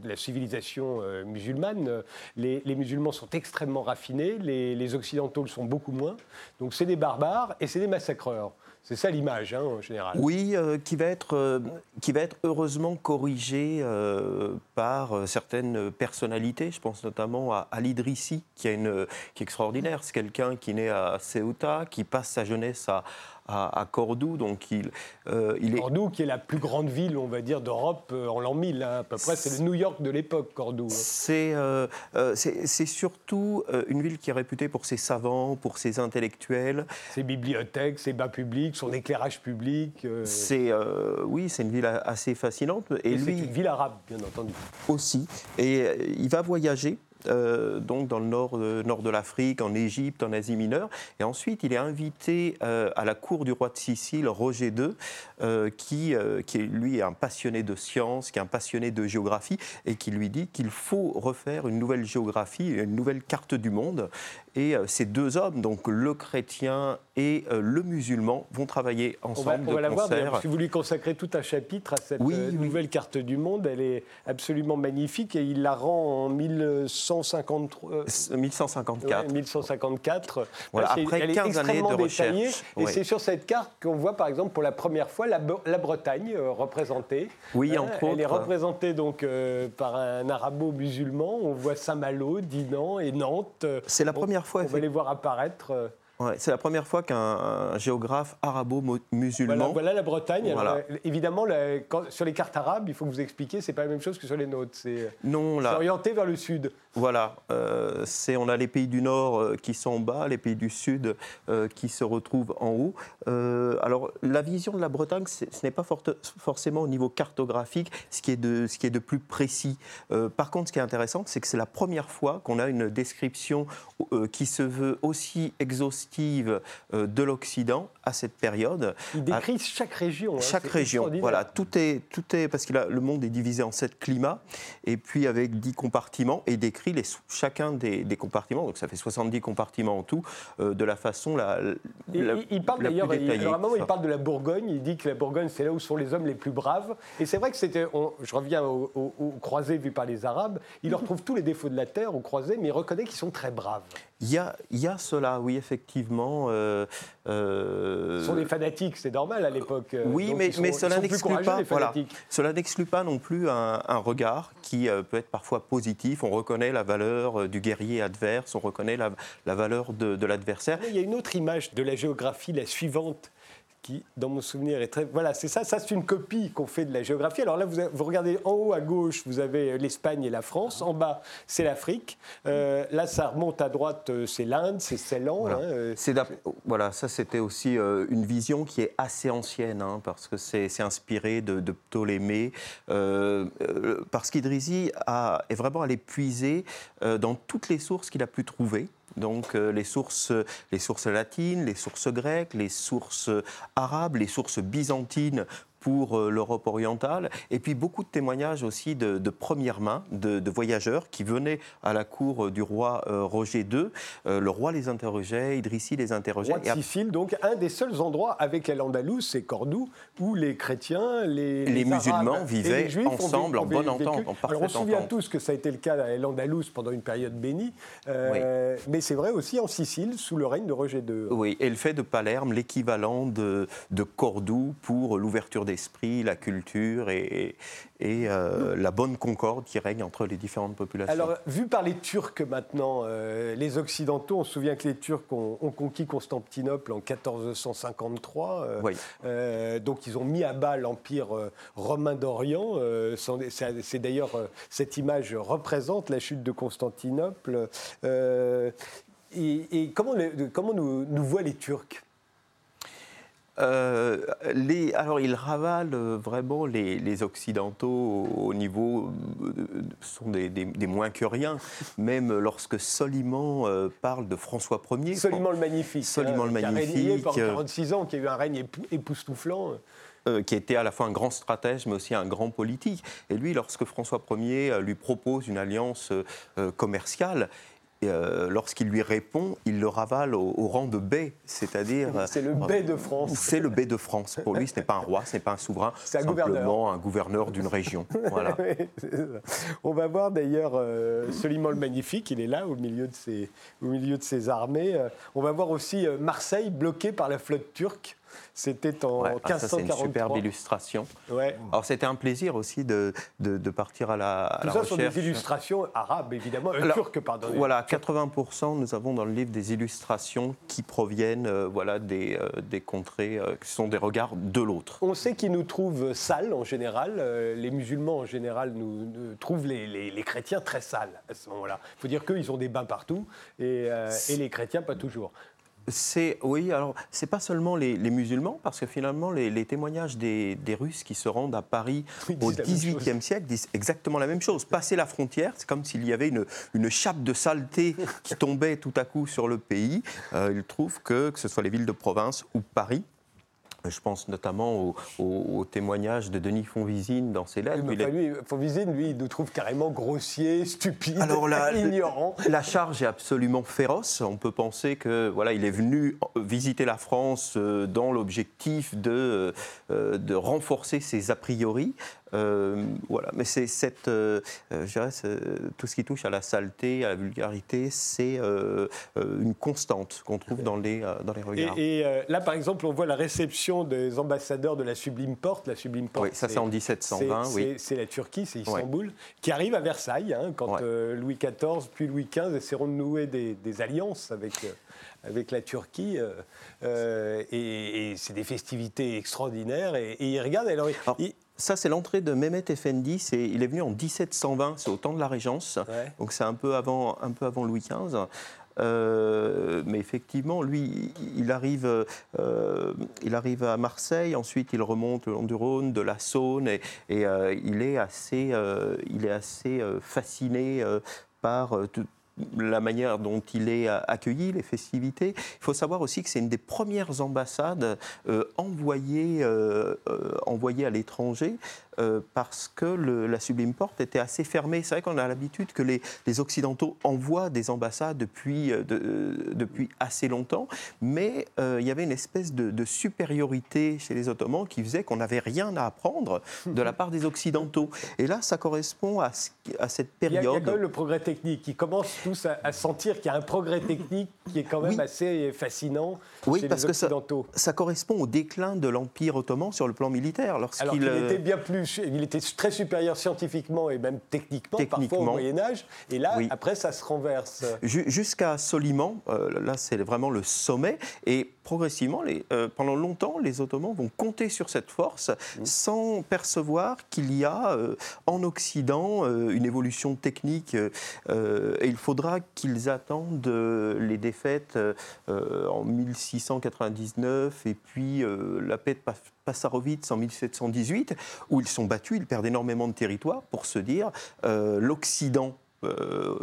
la, civilisation musulmane. Les, musulmans sont extrêmement raffinés, les, occidentaux le sont beaucoup moins. Donc c'est des barbares et c'est des massacreurs. C'est ça l'image, hein, en général. Oui, euh, qui, va être, euh, qui va être heureusement corrigée euh, par certaines personnalités. Je pense notamment à Ali une, qui est extraordinaire. C'est quelqu'un qui naît à Ceuta, qui passe sa jeunesse à, à, Cordoue. Donc il, euh, il est... Cordoue, qui est la plus grande ville, on va dire, d'Europe euh, en l'an 1000, hein, à peu près. C'est le New York de l'époque, Cordoue. Hein. Euh, c'est surtout une ville qui est réputée pour ses savants, pour ses intellectuels. Ses bibliothèques, ses bas publics, son éclairage public. C'est oui, c'est une ville assez fascinante. Et, Et lui, une ville arabe, bien entendu. Aussi. Et il va voyager euh, donc dans le nord, euh, nord de l'Afrique, en Égypte, en Asie mineure. Et ensuite, il est invité euh, à la cour du roi de Sicile, Roger II, qui, qui est, lui est un passionné de sciences, qui est un passionné de géographie, et qui lui dit qu'il faut refaire une nouvelle géographie, une nouvelle carte du monde. Et ces deux hommes, donc le chrétien et le musulman, vont travailler ensemble. On va, la voir, si vous lui consacrez tout un chapitre à cette nouvelle carte du monde, elle est absolument magnifique et il la rend en 1100. 1154. 1154. Voilà, après 15 années de recherche. Et c'est sur cette carte qu'on voit, par exemple, pour la première fois, la, Bretagne euh, représentée. Oui, hein, entre autres. Elle est représentée donc euh, par un arabo-musulman. On voit Saint-Malo, Dinan et Nantes. C'est la première fois. On va les voir apparaître. Euh, c'est la première fois qu'un géographe arabo-musulman. Voilà, la Bretagne. évidemment, sur les cartes arabes, il faut que vous expliquiez, c'est pas la même chose que sur les nôtres. C'est orienté vers le sud. Voilà, euh, on a les pays du Nord euh, qui sont en bas, les pays du Sud euh, qui se retrouvent en haut. alors, la vision de la Bretagne, ce n'est pas forcément au niveau cartographique ce qui est de, ce qui est de plus précis. par contre, ce qui est intéressant, c'est que c'est la première fois qu'on a une description qui se veut aussi exhaustive de l'Occident à cette période. Il décrit chaque région. Hein, chaque région, voilà, tout est, tout est parce que le monde est divisé en sept climats et puis avec dix compartiments et décrit les, chacun des, compartiments, donc ça fait 70 compartiments en tout, euh, de la façon la, il, parle d'ailleurs, à un moment il parle de la Bourgogne, il dit que la Bourgogne c'est là où sont les hommes les plus braves, et c'est vrai que c'était, je reviens aux au, croisés vus par les Arabes, il leur trouve tous les défauts de la terre aux croisés, mais il reconnaît qu'ils sont très braves. Il y a, il y a cela, oui, effectivement. Euh, euh, Ce sont des fanatiques, c'est normal à l'époque. Oui, mais, mais cela n'exclut pas, voilà, cela n'exclut pas non plus un, un regard qui peut être parfois positif. On reconnaît la valeur euh, du guerrier adverse, on reconnaît la, valeur de, l'adversaire. Il y a une autre image de la géographie, la suivante, qui, dans mon souvenir, est très. Voilà, c'est ça, ça c'est une copie qu'on fait de la géographie. Alors là, vous, vous, regardez en haut à gauche, vous avez l'Espagne et la France. En bas, c'est l'Afrique. Euh, là, ça remonte à droite, euh, c'est l'Inde, c'est Ceylan. Voilà, hein, voilà ça c'était aussi une vision qui est assez ancienne, hein, parce que c'est inspiré de, Ptolémée. parce qu'Idrisi est vraiment allé puiser dans toutes les sources qu'il a pu trouver donc euh, les, sources, les sources latines, les sources grecques, les sources arabes, les sources byzantines pour euh, l'Europe orientale, et puis beaucoup de témoignages aussi de, première main de, voyageurs qui venaient à la cour euh, du roi euh, Roger II. le roi les interrogeait, Idrissi les interrogeait. Roi de Sicile, donc un des seuls endroits avec l'Andalous, c'est Cordoue, où les chrétiens, les, les, musulmans vivaient ensemble en bonne entente, en Alors on se souvient tous que ça a été le cas à l'Andalous pendant une période bénie, mais c'est vrai aussi en Sicile, sous le règne de Roger II. Oui, et le fait de Palerme, l'équivalent de, de Cordoue pour l'ouverture l'esprit, la culture et, euh, la bonne concorde qui règne entre les différentes populations. Alors, vu par les Turcs maintenant, euh, les Occidentaux, on se souvient que les Turcs ont, conquis Constantinople en 1453. Euh, donc, ils ont mis à bas l'Empire romain d'Orient. C'est d'ailleurs, cette image représente la chute de Constantinople. Et, comment, comment nous, nous voient les Turcs? Euh, les, alors, ils ravalent euh, vraiment les, Occidentaux au niveau. Euh, sont des, moins que rien. Même lorsque Soliman parle de François Ier. Soliman le Magnifique. Soliman le Magnifique. Qui a régné pendant 46 ans, qui a eu un règne époustouflant. qui était à la fois un grand stratège, mais aussi un grand politique. Et lui, lorsque François Ier lui propose une alliance commerciale, euh, lorsqu'il lui répond, il le ravale au, au rang de baie, c'est-à-dire. *laughs* C'est le baie de France. C'est le baie de France. Pour lui, ce n'est pas un roi, ce n'est pas un souverain, C'est simplement gouverneur. un gouverneur d'une région. *laughs* Voilà. On va voir d'ailleurs euh, Soliman le Magnifique, il est là au milieu de ses, au milieu de ses armées. Euh, on va voir aussi euh, Marseille bloquée par la flotte turque. C'était en Ouais, ah, ça, c'est une 1543. superbe illustration. Ouais. Alors, c'était un plaisir aussi de, de- de partir à la, à Tout la ça sont des illustrations arabes, évidemment, euh, Alors, turques, pardon. Voilà, 80%, nous avons dans le livre des illustrations qui proviennent euh, voilà, des, euh, des contrées, euh, qui sont des regards de l'autre. On sait qu'ils nous trouvent sales en général. Les musulmans en général nous, nous trouvent les, les- les chrétiens très sales à ce moment-là. Il faut dire qu'eux, ils ont des bains partout et, et les chrétiens pas toujours. C'est oui, alors c'est pas seulement les, les musulmans, parce que finalement les, les témoignages des, des Russes qui se rendent à Paris *laughs* au. XVIIIe siècle disent exactement la même chose. Passer la frontière, c'est comme s'il y avait une, une chape de saleté qui tombait tout à coup sur le pays. Euh, ils trouvent que que ce soit les villes de province ou Paris. Euh, Je pense notamment au, au- au témoignage de Denis Fonvisine dans ses lettres. Mais lui, Fonvisine, lui, il nous trouve carrément grossier, stupide, Alors là, *laughs* ignorant. La charge est absolument féroce. On peut penser que voilà, il est venu visiter la France euh, dans l'objectif de, euh, de renforcer ses a priori. Euh, voilà, mais c'est cette, euh, euh, je dirais, tout ce qui touche à la saleté, à la vulgarité, c'est euh, une constante qu'on trouve dans les dans les regards. et, là, par exemple, on voit la réception des ambassadeurs de la Sublime Porte. La Sublime Porte, Oui, ça c'est en 1720, c'est- oui. c'est- la Turquie, c'est Istanbul, qui arrive à Versailles, hein, quand Ouais. Louis XIV puis Louis XV essaieront de nouer des, des alliances avec, avec la Turquie. euh, et et c'est des festivités extraordinaires. Et, et il regarde, alors, Alors, il- Ça, c'est l'entrée de Mehmet Effendi. C'est- Il est venu en 1720, c'est au temps de la Régence. Ouais. Donc c'est un peu avant, un peu avant Louis XV. Euh, mais effectivement, lui, il arrive, euh, il arrive à Marseille, ensuite il remonte le long du Rhône, de la Saône, et, et, euh, il est assez, il est assez fasciné par tout- la manière dont il est euh, accueilli, les festivités. Il faut savoir aussi que c'est une des premières ambassades euh, euh, envoyées à l'étranger euh, parce que le- la Sublime Porte était assez fermée. C'est vrai qu'on a l'habitude que les, les Occidentaux envoient des ambassades depuis, euh, de- euh, depuis assez longtemps, mais il y avait une espèce de, de supériorité chez les Ottomans qui faisait qu'on n'avait rien à apprendre de la part des Occidentaux. Et là, ça correspond à, ce qui- à cette il y, a, il y a période. quand même le progrès technique. Ils commencent tous à, à sentir qu'il y a un progrès technique qui est quand même Oui. assez fascinant Oui, chez parce les que ça, Occidentaux. ça correspond au déclin de l'Empire ottoman sur le plan militaire. Alors qu'il était bien plus, il était très supérieur scientifiquement et même techniquement, parfois au. Moyen Âge. Et là, Oui. après, ça se renverse. Ju- Jusqu'à Soliman, euh, là c'est vraiment le sommet, et progressivement, les- euh, pendant longtemps, les Ottomans vont compter sur cette force sans percevoir qu'il y a euh, en Occident euh, une évolution technique, et il faudra qu'ils attendent les défaites en 1699 et puis la paix de Pa- Passarowitz en 1718, où ils sont battus, ils perdent énormément de territoire pour se dire l'Occident euh,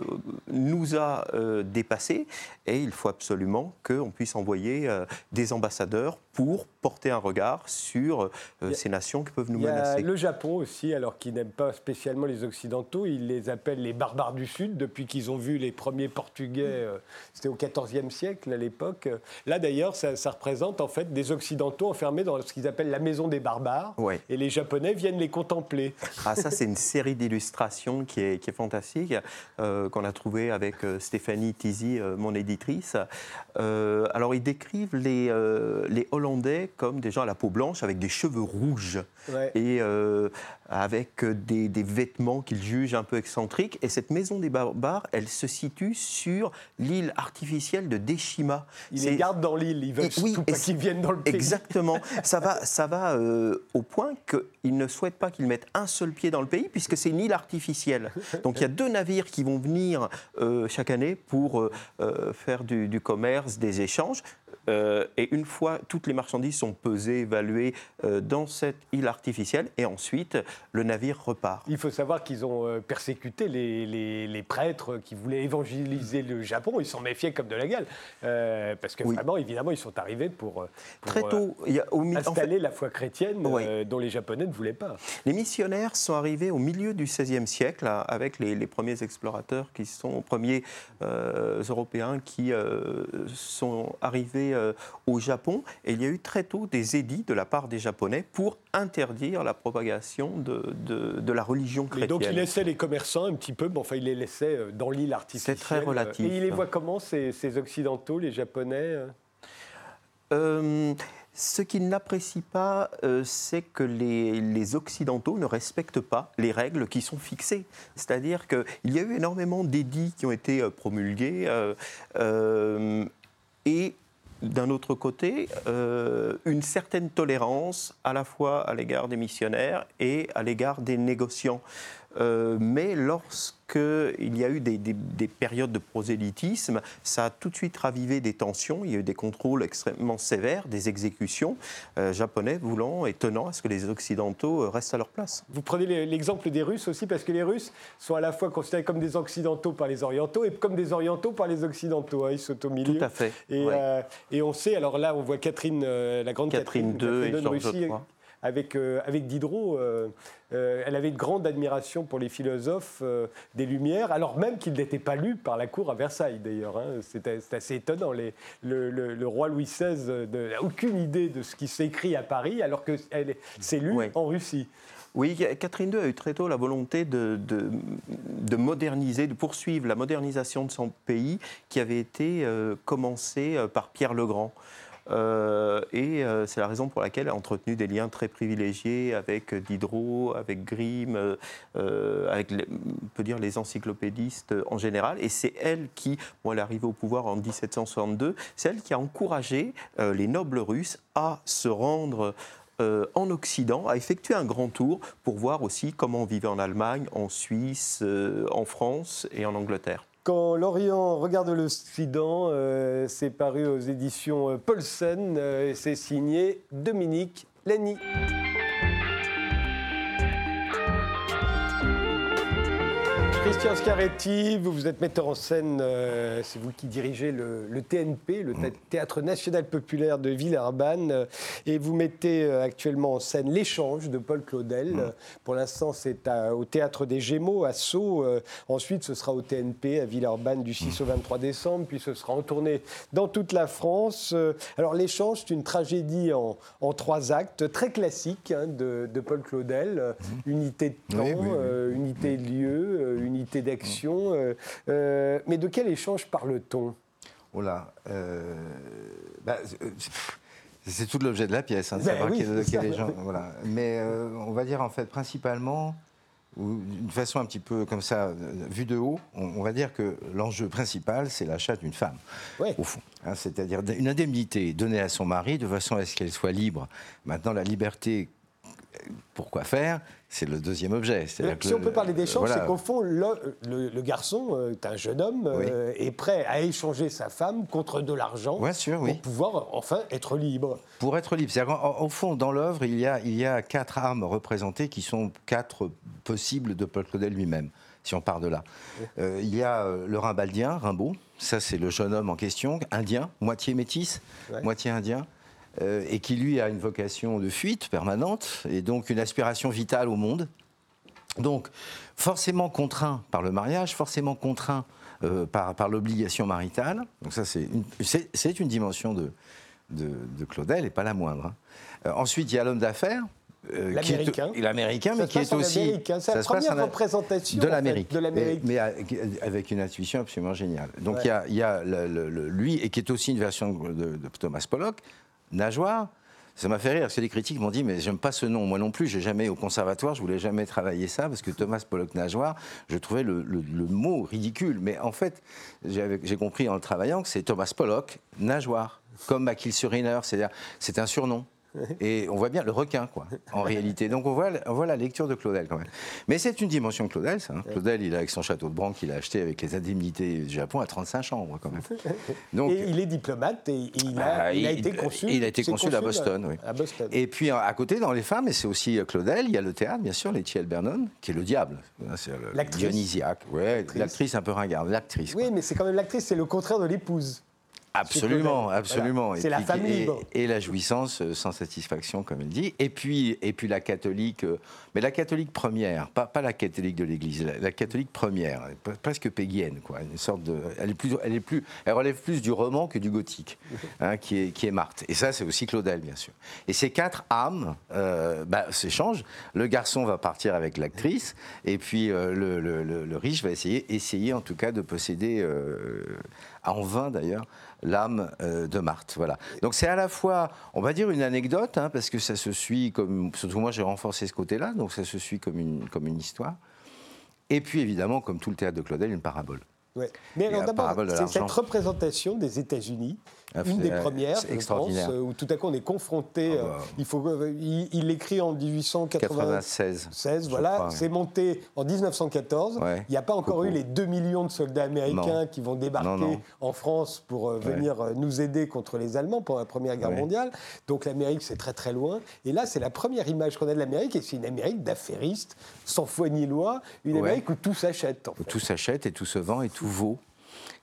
nous a euh, dépassés et il faut absolument qu'on puisse envoyer euh, des ambassadeurs pour porter un regard sur a- ces nations qui peuvent nous Il y a menacer. le Japon aussi, alors qu'ils n'aiment pas spécialement les Occidentaux, ils les appellent les barbares du Sud depuis qu'ils ont vu les premiers Portugais, c'était au XIVe siècle à l'époque. Là d'ailleurs, ça, ça représente en fait des Occidentaux enfermés dans ce qu'ils appellent la maison des barbares, Ouais. et les Japonais viennent les contempler. Ah, ça, c'est une série d'illustrations qui est, qui est fantastique, qu'on a trouvée avec euh, Stéphanie Tizi, euh, mon éditrice. Euh, alors, ils décrivent les, euh, les Hollandais comme des gens à la peau blanche avec des cheveux rouges Ouais. et euh, avec des, des vêtements qu'ils jugent un peu excentriques. Et cette maison des barbares, elle se situe sur l'île artificielle de Deshima. Ils les gardent dans l'île, ils veulent Et oui, pas qu'ils viennent dans le pays. Exactement. *laughs* Ça va, ça va euh, au point qu'ils ne souhaitent pas qu'ils mettent un seul pied dans le pays, puisque c'est une île artificielle. Donc il y a deux navires qui vont venir euh, chaque année pour euh, euh, faire du, du commerce, des échanges. Euh, et une fois toutes les marchandises sont pesées, évaluées euh, dans cette île artificielle, et ensuite le navire repart. Il faut savoir qu'ils ont euh, persécuté les, les- les prêtres qui voulaient évangéliser le Japon. Ils s'en méfiaient comme de la. Euh, parce que Oui. vraiment, évidemment, ils sont arrivés pour, pour, Très tôt, il y a- au mi- en fait, installer la foi chrétienne Oui. dont les Japonais ne voulaient pas. Les missionnaires sont arrivés au milieu du XVIe siècle là, avec les, les premiers explorateurs qui sont premiers Européens qui sont arrivés au Japon. Et il y a eu très tôt des édits de la part des Japonais pour interdire la propagation de, de- de la religion Et chrétienne. donc, il laissait les commerçants un petit peu, mais enfin, il les laissait euh, dans l'île artificielle. C'est très relatif. Et il les voit comment, ces, ces Occidentaux, les Japonais euh Euh, ce qu'ils n'apprécient pas, euh, c'est que les, les Occidentaux ne respectent pas les règles qui sont fixées. C'est-à-dire qu'il y a eu énormément d'édits qui ont été euh, promulgués euh, euh, et d'un autre côté, euh, une certaine tolérance à la fois à l'égard des missionnaires et à l'égard des négociants. Euh, mais lorsqu'il y a eu des, des- des périodes de prosélytisme, ça a tout de suite ravivé des tensions. Il y a eu des contrôles extrêmement sévères, des exécutions, euh, japonais voulant et tenant à ce que les Occidentaux euh, restent à leur place. Vous prenez l'exemple des Russes aussi, parce que les Russes sont à la fois considérés comme des Occidentaux par les Orientaux et comme des Orientaux par les Occidentaux. hein. Ils sont au milieu. Tout à fait. Et, ouais. euh, et on sait, alors là, on voit Catherine, la grande Catherine Catherine, II et de Georges. Avec, euh, avec Diderot. euh, euh, elle avait une grande admiration pour les philosophes des Lumières, alors même qu'ils n'étaient pas lus par la cour à Versailles, d'ailleurs. hein. C'est assez étonnant. Les- le, le- le roi Louis XVI n'a aucune idée de ce qui s'écrit à Paris, alors que c'est lu Ouais. en Russie. Oui, Catherine II a eu très tôt la volonté de, de- de moderniser, de poursuivre la modernisation de son pays qui avait été euh, commencée par Pierre le Grand. Euh, et euh, c'est la raison pour laquelle elle a entretenu des liens très privilégiés avec Diderot, avec Grimm, euh, avec, les- peut dire, les encyclopédistes en général. Et c'est elle qui, bon, elle est arrivée au pouvoir en 1762, c'est elle qui a encouragé les nobles russes à se rendre en Occident, à effectuer un grand tour pour voir aussi comment on vivait en Allemagne, en Suisse, en France et en Angleterre. Quand l'Orient regarde l'Occident, euh, c'est paru aux éditions euh, Paulsen euh, et c'est signé Dominique Lenny. Christian Scaretti, vous, vous êtes metteur en scène, euh, c'est vous qui dirigez le, le TNP, le Thé- Théâtre National Populaire de Villeurbanne, euh, et vous mettez euh, actuellement en scène L'échange de Paul Claudel. Euh, Pour l'instant, c'est au Théâtre des Gémeaux à Sceaux. Ensuite, ce sera au TNP à Villeurbanne du 6 au 23 décembre, puis ce sera en tournée dans toute la France. Alors, L'échange, c'est une tragédie en, en trois actes, très classique hein, de, de Paul Claudel. Unité de temps, Oui, oui, oui. unité de lieu, euh, unité d'action. euh, euh, mais de quel échange parle-t-on? Oh là, euh, bah, c'est tout l'objet de la pièce, hein, de Ben savoir oui, quel- voilà. Mais on va dire en fait principalement, d'une façon un petit peu comme ça, vue de haut, on, va dire que l'enjeu principal, c'est l'achat d'une femme, Ouais. au fond. hein, C'est-à-dire une indemnité donnée à son mari de façon à ce qu'elle soit libre. Maintenant, la liberté, pourquoi faire? C'est le deuxième objet. Si on peut parler d'échange, voilà. c'est qu'au fond, le, le- le garçon, euh, est un jeune homme, euh, est prêt à échanger sa femme contre de l'argent pour oui. pouvoir enfin être libre. Pour être libre. Au fond, dans l'œuvre, il, y a, il y a quatre armes représentées qui sont quatre possibles de Paul Claudel lui-même, si on part de là. Euh, il y a le Rimbaldien, Rimbaud, ça c'est le jeune homme en question, indien, moitié métis, Ouais. moitié indien. Euh, et qui lui a une vocation de fuite permanente et donc une aspiration vitale au monde. Donc, forcément contraint par le mariage, forcément contraint euh, par, par l'obligation maritale. Donc ça, c'est une, c'est- une dimension de, de, de Claudel et pas la moindre. hein. Euh, ensuite, il y a l'homme d'affaires. euh, L'Américain. L'américain, mais qui est en aussi. C'est la ça se passe première en- représentation, de en fait, l'Amérique. de l'Amérique. Mais, avec une intuition absolument géniale. Donc Ouais. il y a, y a le- le- le- lui, et qui est aussi une version de, de Thomas Pollock, Nageoire. Ça m'a fait rire parce que les critiques m'ont dit mais j'aime pas ce nom. Moi non plus j'ai jamais au conservatoire je voulais jamais travailler ça parce que Thomas Pollock Nageoire je trouvais le, mot ridicule. Mais en fait j'ai compris en le travaillant que c'est Thomas Pollock Nageoire. Comme Makil Suriner c'est-à-dire c'est un surnom Et on voit bien le requin, quoi, en *laughs* réalité. Donc on voit, on voit la lecture de Claudel quand même. Mais c'est une dimension de Claudel, ça. hein. Claudel, il a avec son château de Bran qu'il a acheté avec les indemnités du Japon à 35 chambres quand même. *laughs* Donc, et il est diplomate et il a, bah, il a été consul. Il a été c'est consul à consul, Boston, oui. À Boston. Et puis à côté, dans les femmes, et c'est aussi Claudel, il y a le théâtre, bien sûr, Letty Elbernon, qui est le diable. C'est le L'actrice. Dionysiaque. Ouais, L'actrice. un peu ringarde, l'actrice. Oui, mais c'est quand même l'actrice, c'est le contraire de l'épouse. Absolument, absolument. Voilà. C'est la femme et- la jouissance euh, sans satisfaction, comme il dit. Et puis, et puis la catholique, euh, mais la catholique première, pas, pas la catholique de l'Église, la, la catholique première, pre- presque péguienne, quoi. Une sorte de, elle est plus, elle est plus, elle relève plus du roman que du gothique, *laughs* hein, qui est, qui est Marthe. Et ça, c'est aussi Claudel, bien sûr. Et ces quatre âmes euh, bah, s'échangent. Le garçon va partir avec l'actrice, et puis euh, le, le- le- le riche va essayer, essayer en tout cas de posséder, euh, en vain d'ailleurs, l'âme euh, de Marthe. Voilà. Donc c'est à la fois, on va dire une anecdote, hein, parce que ça se suit comme, surtout moi j'ai renforcé ce côté-là, donc ça se suit comme une, comme une histoire. Et puis évidemment, comme tout le théâtre de Claudel, une parabole. Ouais. Mais alors d'abord, c'est cette représentation des États-Unis, une des c'est- premières, je pense, euh, où tout à coup on est confronté. Ah euh, bah. il faut, euh, il, il l'écrit en 1896. 96. je voilà, c'est monté en 1914. Ouais. Il n'y a pas encore eu les 2 millions de soldats américains Non. qui vont débarquer Non, non. en France pour euh, venir euh, nous aider contre les Allemands pendant la Première Guerre Ouais. mondiale. Donc l'Amérique, c'est très très loin. Et là, c'est la première image qu'on a de l'Amérique, et c'est une Amérique d'affairistes, sans foi ni loi, une. Amérique où tout s'achète. Tout s'achète et tout se vend et tout vaut.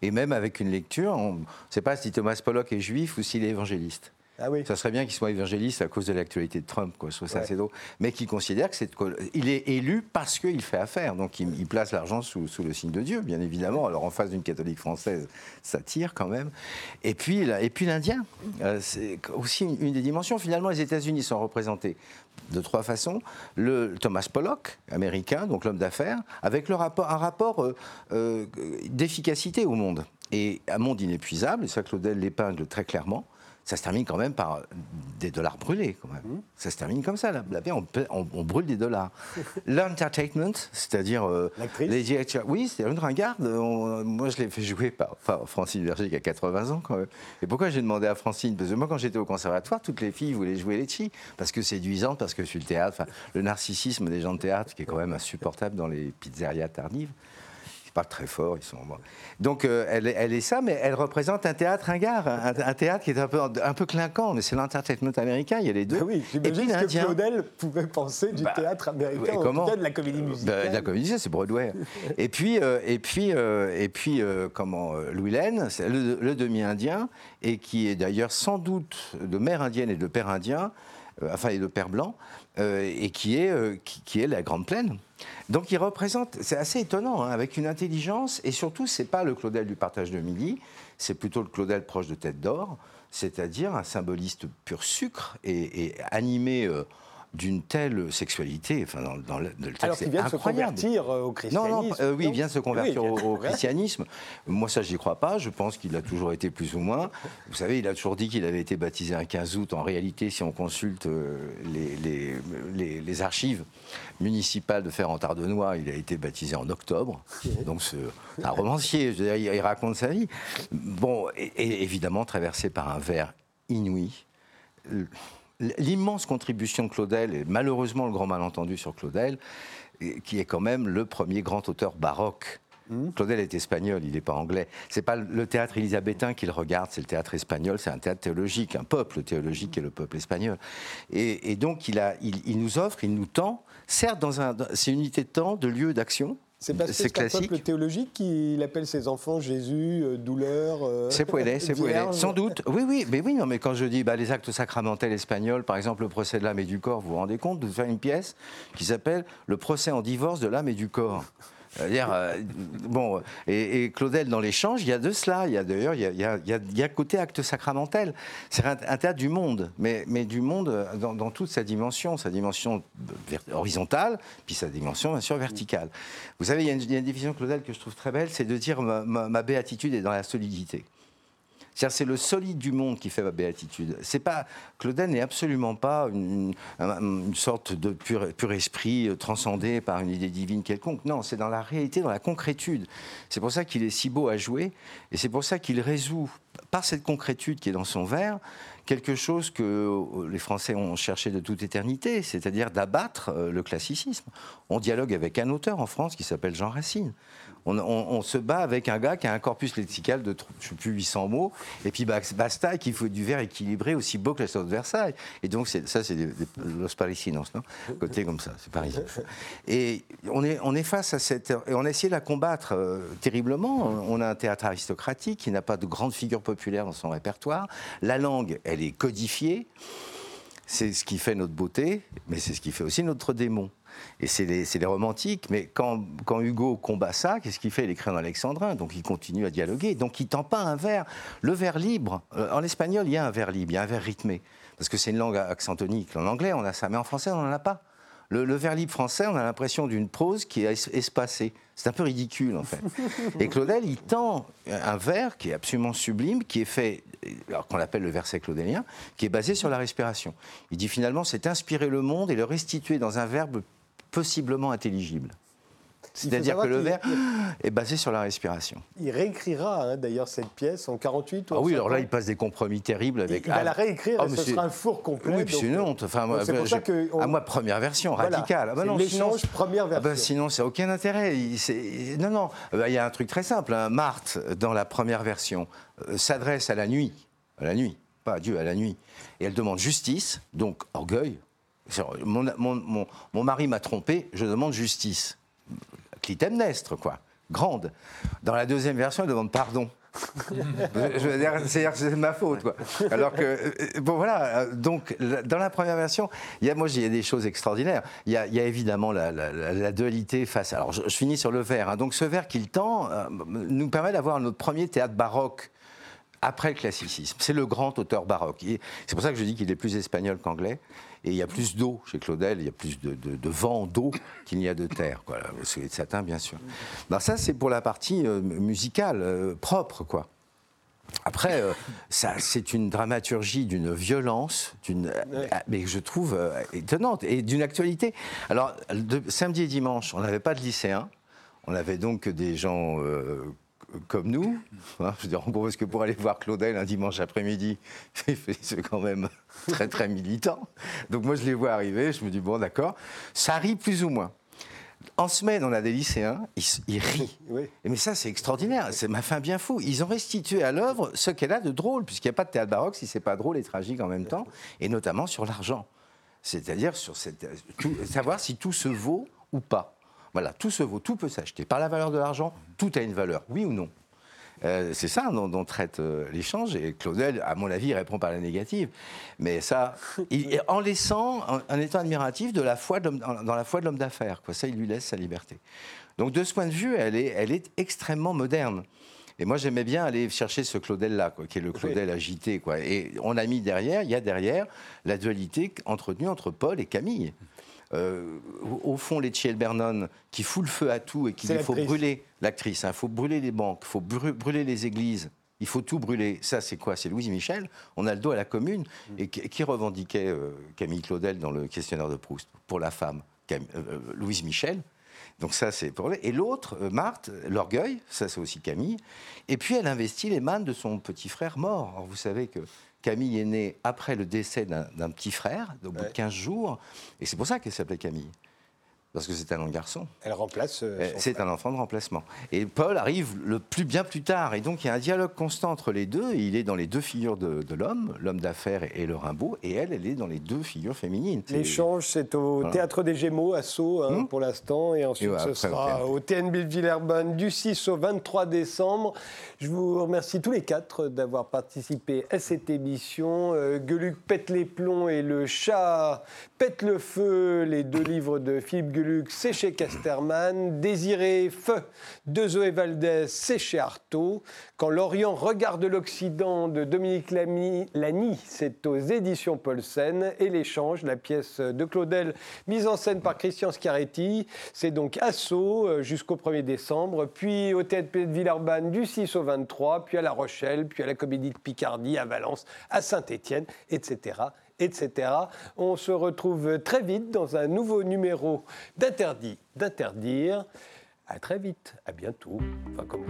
Et même avec une lecture, on ne sait pas si Thomas Pollock est juif ou s'il est évangéliste. Ah oui. Ça serait bien qu'il soit évangéliste à cause de l'actualité de Trump, quoi. Ça Ouais. assez drôle. Mais qui considère que c'est. Il est élu parce qu'il fait affaire. Donc il, il place l'argent sous, sous le signe de Dieu, bien évidemment. Alors en face d'une catholique française, ça tire quand même. Et puis, et puis l'Indien. Euh, c'est aussi une, une des dimensions. Finalement, les États-Unis sont représentés de trois façons. Le Thomas Pollock, américain, donc l'homme d'affaires, avec le rapport, un rapport euh, euh, d'efficacité au monde. Et un monde inépuisable, et ça Claudel l'épingle très clairement, ça se termine quand même par des dollars brûlés. Quand même. Ça se termine comme ça. La, la vie, on, peut- on- on brûle des dollars. *laughs* L'entertainment, c'est-à-dire euh, les directeurs- Oui, c'était une ringarde. On- moi, je l'ai fait jouer par, par Francine Berger qui a 80 ans quand même. Et pourquoi j'ai demandé à Francine? Parce que moi, quand j'étais au conservatoire, toutes les filles voulaient jouer les chi parce que séduisante, parce que sur le théâtre, le narcissisme des gens de théâtre qui est quand même insupportable dans les pizzerias tardives. Ils parlent très fort, ils sont. Donc euh, elle, est- elle est ça, mais elle représente un théâtre ringard, un, un théâtre qui est un peu, un peu clinquant, mais c'est l'entertainment américain, il y a les deux. Ah oui, Et j'imagine ce que. Claudel pouvait penser du Bah, théâtre américain, en comment tout cas de la comédie Bah, musicale. la comédie, c'est Broadway. et puis, euh, et puis, euh, et puis euh, comment, euh, Louis c'est le, le demi-indien, et qui est d'ailleurs sans doute de mère indienne et de père indien, euh, enfin, et de père blanc, euh, et qui est, euh, qui, qui est la Grande Plaine. Donc, il représente, c'est assez étonnant, hein, avec une intelligence, et surtout, c'est pas le Claudel du partage de midi, c'est plutôt le Claudel proche de Tête d'Or, c'est-à-dire un symboliste pur sucre et, animé. euh, d'une telle sexualité, enfin dans, dans le, texte, Alors qu'il vient de se convertir euh, au Non, christianisme. non, euh, oui, il vient de se convertir au, christianisme. Moi, ça, j'y crois pas. Je pense qu'il a toujours été plus ou moins. Vous savez, il a toujours dit qu'il avait été baptisé un 15 août. En réalité, si on consulte euh, les, les- les- les archives municipales de Ferrand-Tardenois, il a été baptisé en octobre. Donc, c'est un romancier. Je veux dire, il, il raconte sa vie. Bon, et, et évidemment, traversé par un verre inouï. L'immense contribution de Claudel, et malheureusement le grand malentendu sur Claudel, et- qui est quand même le premier grand auteur baroque. Claudel est espagnol, il n'est pas anglais. C'est pas le théâtre élisabétain qu'il regarde, c'est le théâtre espagnol, c'est un théâtre théologique, un peuple théologique est le peuple espagnol. Et, et donc il, a, il, il nous offre, il nous tend, certes dans un, c'est une unité de temps, de lieu, d'action. C'est parce que c'est un peuple théologique qui appelle ses enfants Jésus, euh, douleur. euh, C'est poêlé, c'est vierge. Sans doute. Oui, oui, mais oui, non, mais quand je dis bah, les actes sacramentels espagnols, par exemple le procès de l'âme et du corps, vous vous rendez compte de faire une pièce qui s'appelle Le procès en divorce de l'âme et du corps. C'est-à-dire, euh, bon, et, Claudel, dans l'échange, il y a de cela. Il y a d'ailleurs, il y a, il il y a- côté acte sacramentel. C'est un, un théâtre du monde, mais, mais du monde dans, toute sa dimension, sa dimension horizontale, puis sa dimension, bien sûr, verticale. Vous savez, il y a une, de Claudel que je trouve très belle, c'est de dire ma béatitude est dans la solidité. C'est le solide du monde qui fait ma béatitude. C'est pas Claudel n'est absolument pas une, un- une sorte de pur, pur esprit euh, transcendé par une idée divine quelconque. Non, c'est dans la réalité, dans la concrétude. C'est pour ça qu'il est si beau à jouer, et c'est pour ça qu'il résout par cette concrétude qui est dans son vers, quelque chose que les Français ont cherché de toute éternité, c'est-à-dire d'abattre euh, le classicisme. On dialogue avec un auteur en France qui s'appelle Jean Racine on, se bat avec un gars qui a un corpus lexical de, je sais plus, 800 mots, et puis basta, qu'il faut du verre équilibré aussi beau que la sorte de Versailles. Et donc, ça, c'est des, Los Parisinos, non? Côté comme ça, c'est parisien. Et on est, on face à cette. Et on a essayé de la combattre euh, terriblement. On a un théâtre aristocratique qui n'a pas de grandes figures populaires dans son répertoire. La langue, elle est codifiée. C'est ce qui fait notre beauté, mais c'est ce qui fait aussi notre démon. Et c'est les, romantiques. Mais quand, Hugo combat ça, qu'est-ce qu'il fait? Il écrit en alexandrin, donc il continue à dialoguer. Donc il tend pas un vers. Le vers libre, euh, en espagnol, il y a un vers libre, il y a un vers rythmé. Parce que c'est une langue accentonique. En anglais, on a ça, mais en français, on n'en a pas. Le, vers libre français, on a l'impression d'une prose qui est espacée. C'est un peu ridicule, en fait. *laughs* Et Claudel, il tend un vers qui est absolument sublime, qui est fait, alors qu'on appelle le verset claudélien, qui est basé sur la respiration. Il dit finalement, c'est inspirer le monde et le restituer dans un verbe possiblement intelligible. C'est-à-dire que le vers est basé sur la respiration. Il réécrira hein, d'ailleurs cette pièce en 48 ou Ah oui, alors là, il passe des compromis terribles avec. Il, va la réécrire, oh, ce sera un four complet. Oui, puis c'est une honte. Enfin, moi, pour ça que à moi, première version, radicale. Ah bah non, sinon, première version. Ah bah, sinon, c'est aucun intérêt. non, non. Ah bah, il y a un truc très simple. Hein. Marthe, dans la première version, euh, s'adresse à la nuit, à la nuit, pas à Dieu, à la nuit, et elle demande justice, donc orgueil, mon, mari m'a trompé, je demande justice. Clytemnestre, quoi. Grande. Dans la deuxième version, elle demande pardon. *laughs* je veux dire, c'est ma faute, quoi. Alors que, euh, bon voilà, donc dans la première version, il y a, moi, il y a des choses extraordinaires. Il y a, évidemment la, dualité face. Alors, je, finis sur le vers. Hein. Donc, ce vers qu'il tend euh, nous permet d'avoir notre premier théâtre baroque après le classicisme. C'est le grand auteur baroque. C'est pour ça que je dis qu'il est plus espagnol qu'anglais. Et il y a plus d'eau chez Claudel, il y a plus de, vent, d'eau qu'il n'y a de terre. Quoi. C'est de satin, bien sûr. Ben, ça, c'est pour la partie euh, musicale, euh, propre, quoi. Après, euh, ça, c'est une dramaturgie d'une violence, d'une, mais je trouve étonnante, et d'une actualité. Alors, samedi et dimanche, on n'avait pas de lycéens. On avait donc des gens comme nous. Hein, je veux dire, en gros, parce que pour aller voir Claudel un dimanche après-midi, *laughs* c'est quand même *laughs* très, très militant. Donc moi, je les vois arriver, je me dis, bon, d'accord. Ça rit plus ou moins. En semaine, on a des lycéens, ils, rient. Mais ça, c'est extraordinaire. C'est ma fin bien fou. Ils ont restitué à l'œuvre ce qu'elle a de drôle, puisqu'il n'y a pas de théâtre baroque si c'est pas drôle et tragique en même temps, et notamment sur l'argent. C'est-à-dire sur cette, savoir si tout se vaut ou pas. Voilà, tout se vaut, tout peut s'acheter. Par la valeur de l'argent, tout a une valeur, oui ou non euh, c'est ça dont, traite euh, l'échange. Et Claudel, à mon avis, répond par la négative. Mais ça, en laissant, un état admiratif de la foi dans, la foi de l'homme d'affaires. Ça, il lui laisse sa liberté. Donc, de ce point de vue, elle est, elle est extrêmement moderne. Et moi, j'aimais bien aller chercher ce Claudel-là, qui est le Claudel agité. Quoi. Et on a mis derrière, il y a derrière la dualité entretenue entre Paul et Camille. Euh, au fond, les Bernon, qui fout le feu à tout et qu'il faut brûler l'actrice, il hein, faut brûler les banques, il faut brûler les églises, il faut tout brûler. Ça, c'est quoi? C'est Louise Michel. On a le dos à la commune. Mm. Et qui, revendiquait euh, Camille Claudel dans le questionnaire de Proust? Pour la femme euh, Louise Michel. Donc ça, c'est pour Et l'autre, Marthe, l'orgueil, ça c'est aussi Camille. Et puis elle investit les mannes de son petit frère mort. Alors, vous savez que Camille est née après le décès d'un petit frère, au bout de 15 jours, et c'est pour ça qu'elle s'appelait Camille parce que c'est un long garçon. Elle remplace. Euh, c'est un enfant de remplacement. Et Paul arrive le plus bien plus tard, et donc il y a un dialogue constant entre les deux. il est dans les deux figures de, l'homme, l'homme d'affaires et, le Rimbaud, et elle, elle est dans les deux figures féminines. L'échange, c'est au Théâtre des Gémeaux à Sceaux hein, hmm. pour l'instant, et ensuite ce sera au TNB de Villeurbanne du 6 au 23 décembre. Je vous remercie tous les quatre d'avoir participé à cette émission. Euh, Gueluc pète les plombs et le chat pète le feu, les deux livres de Philippe Gueluc c'est chez Casterman. Désiré Feu de Zoé Valdez, c'est chez Artaud. Quand l'Orient regarde l'Occident de Dominique Lamy, c'est aux éditions Paulsen. Et l'échange, la pièce de Claudel, mise en scène par Christian Scaretti, c'est donc Sceaux euh, jusqu'au 1er décembre, puis au Théâtre de Villeurbanne du 6 au 23, puis à La Rochelle, puis à la Comédie de Picardie, à Valence, à Saint-Étienne, etc etc. On se retrouve très vite dans un nouveau numéro d'Interdit d'interdire. À très vite, à bientôt, enfin comme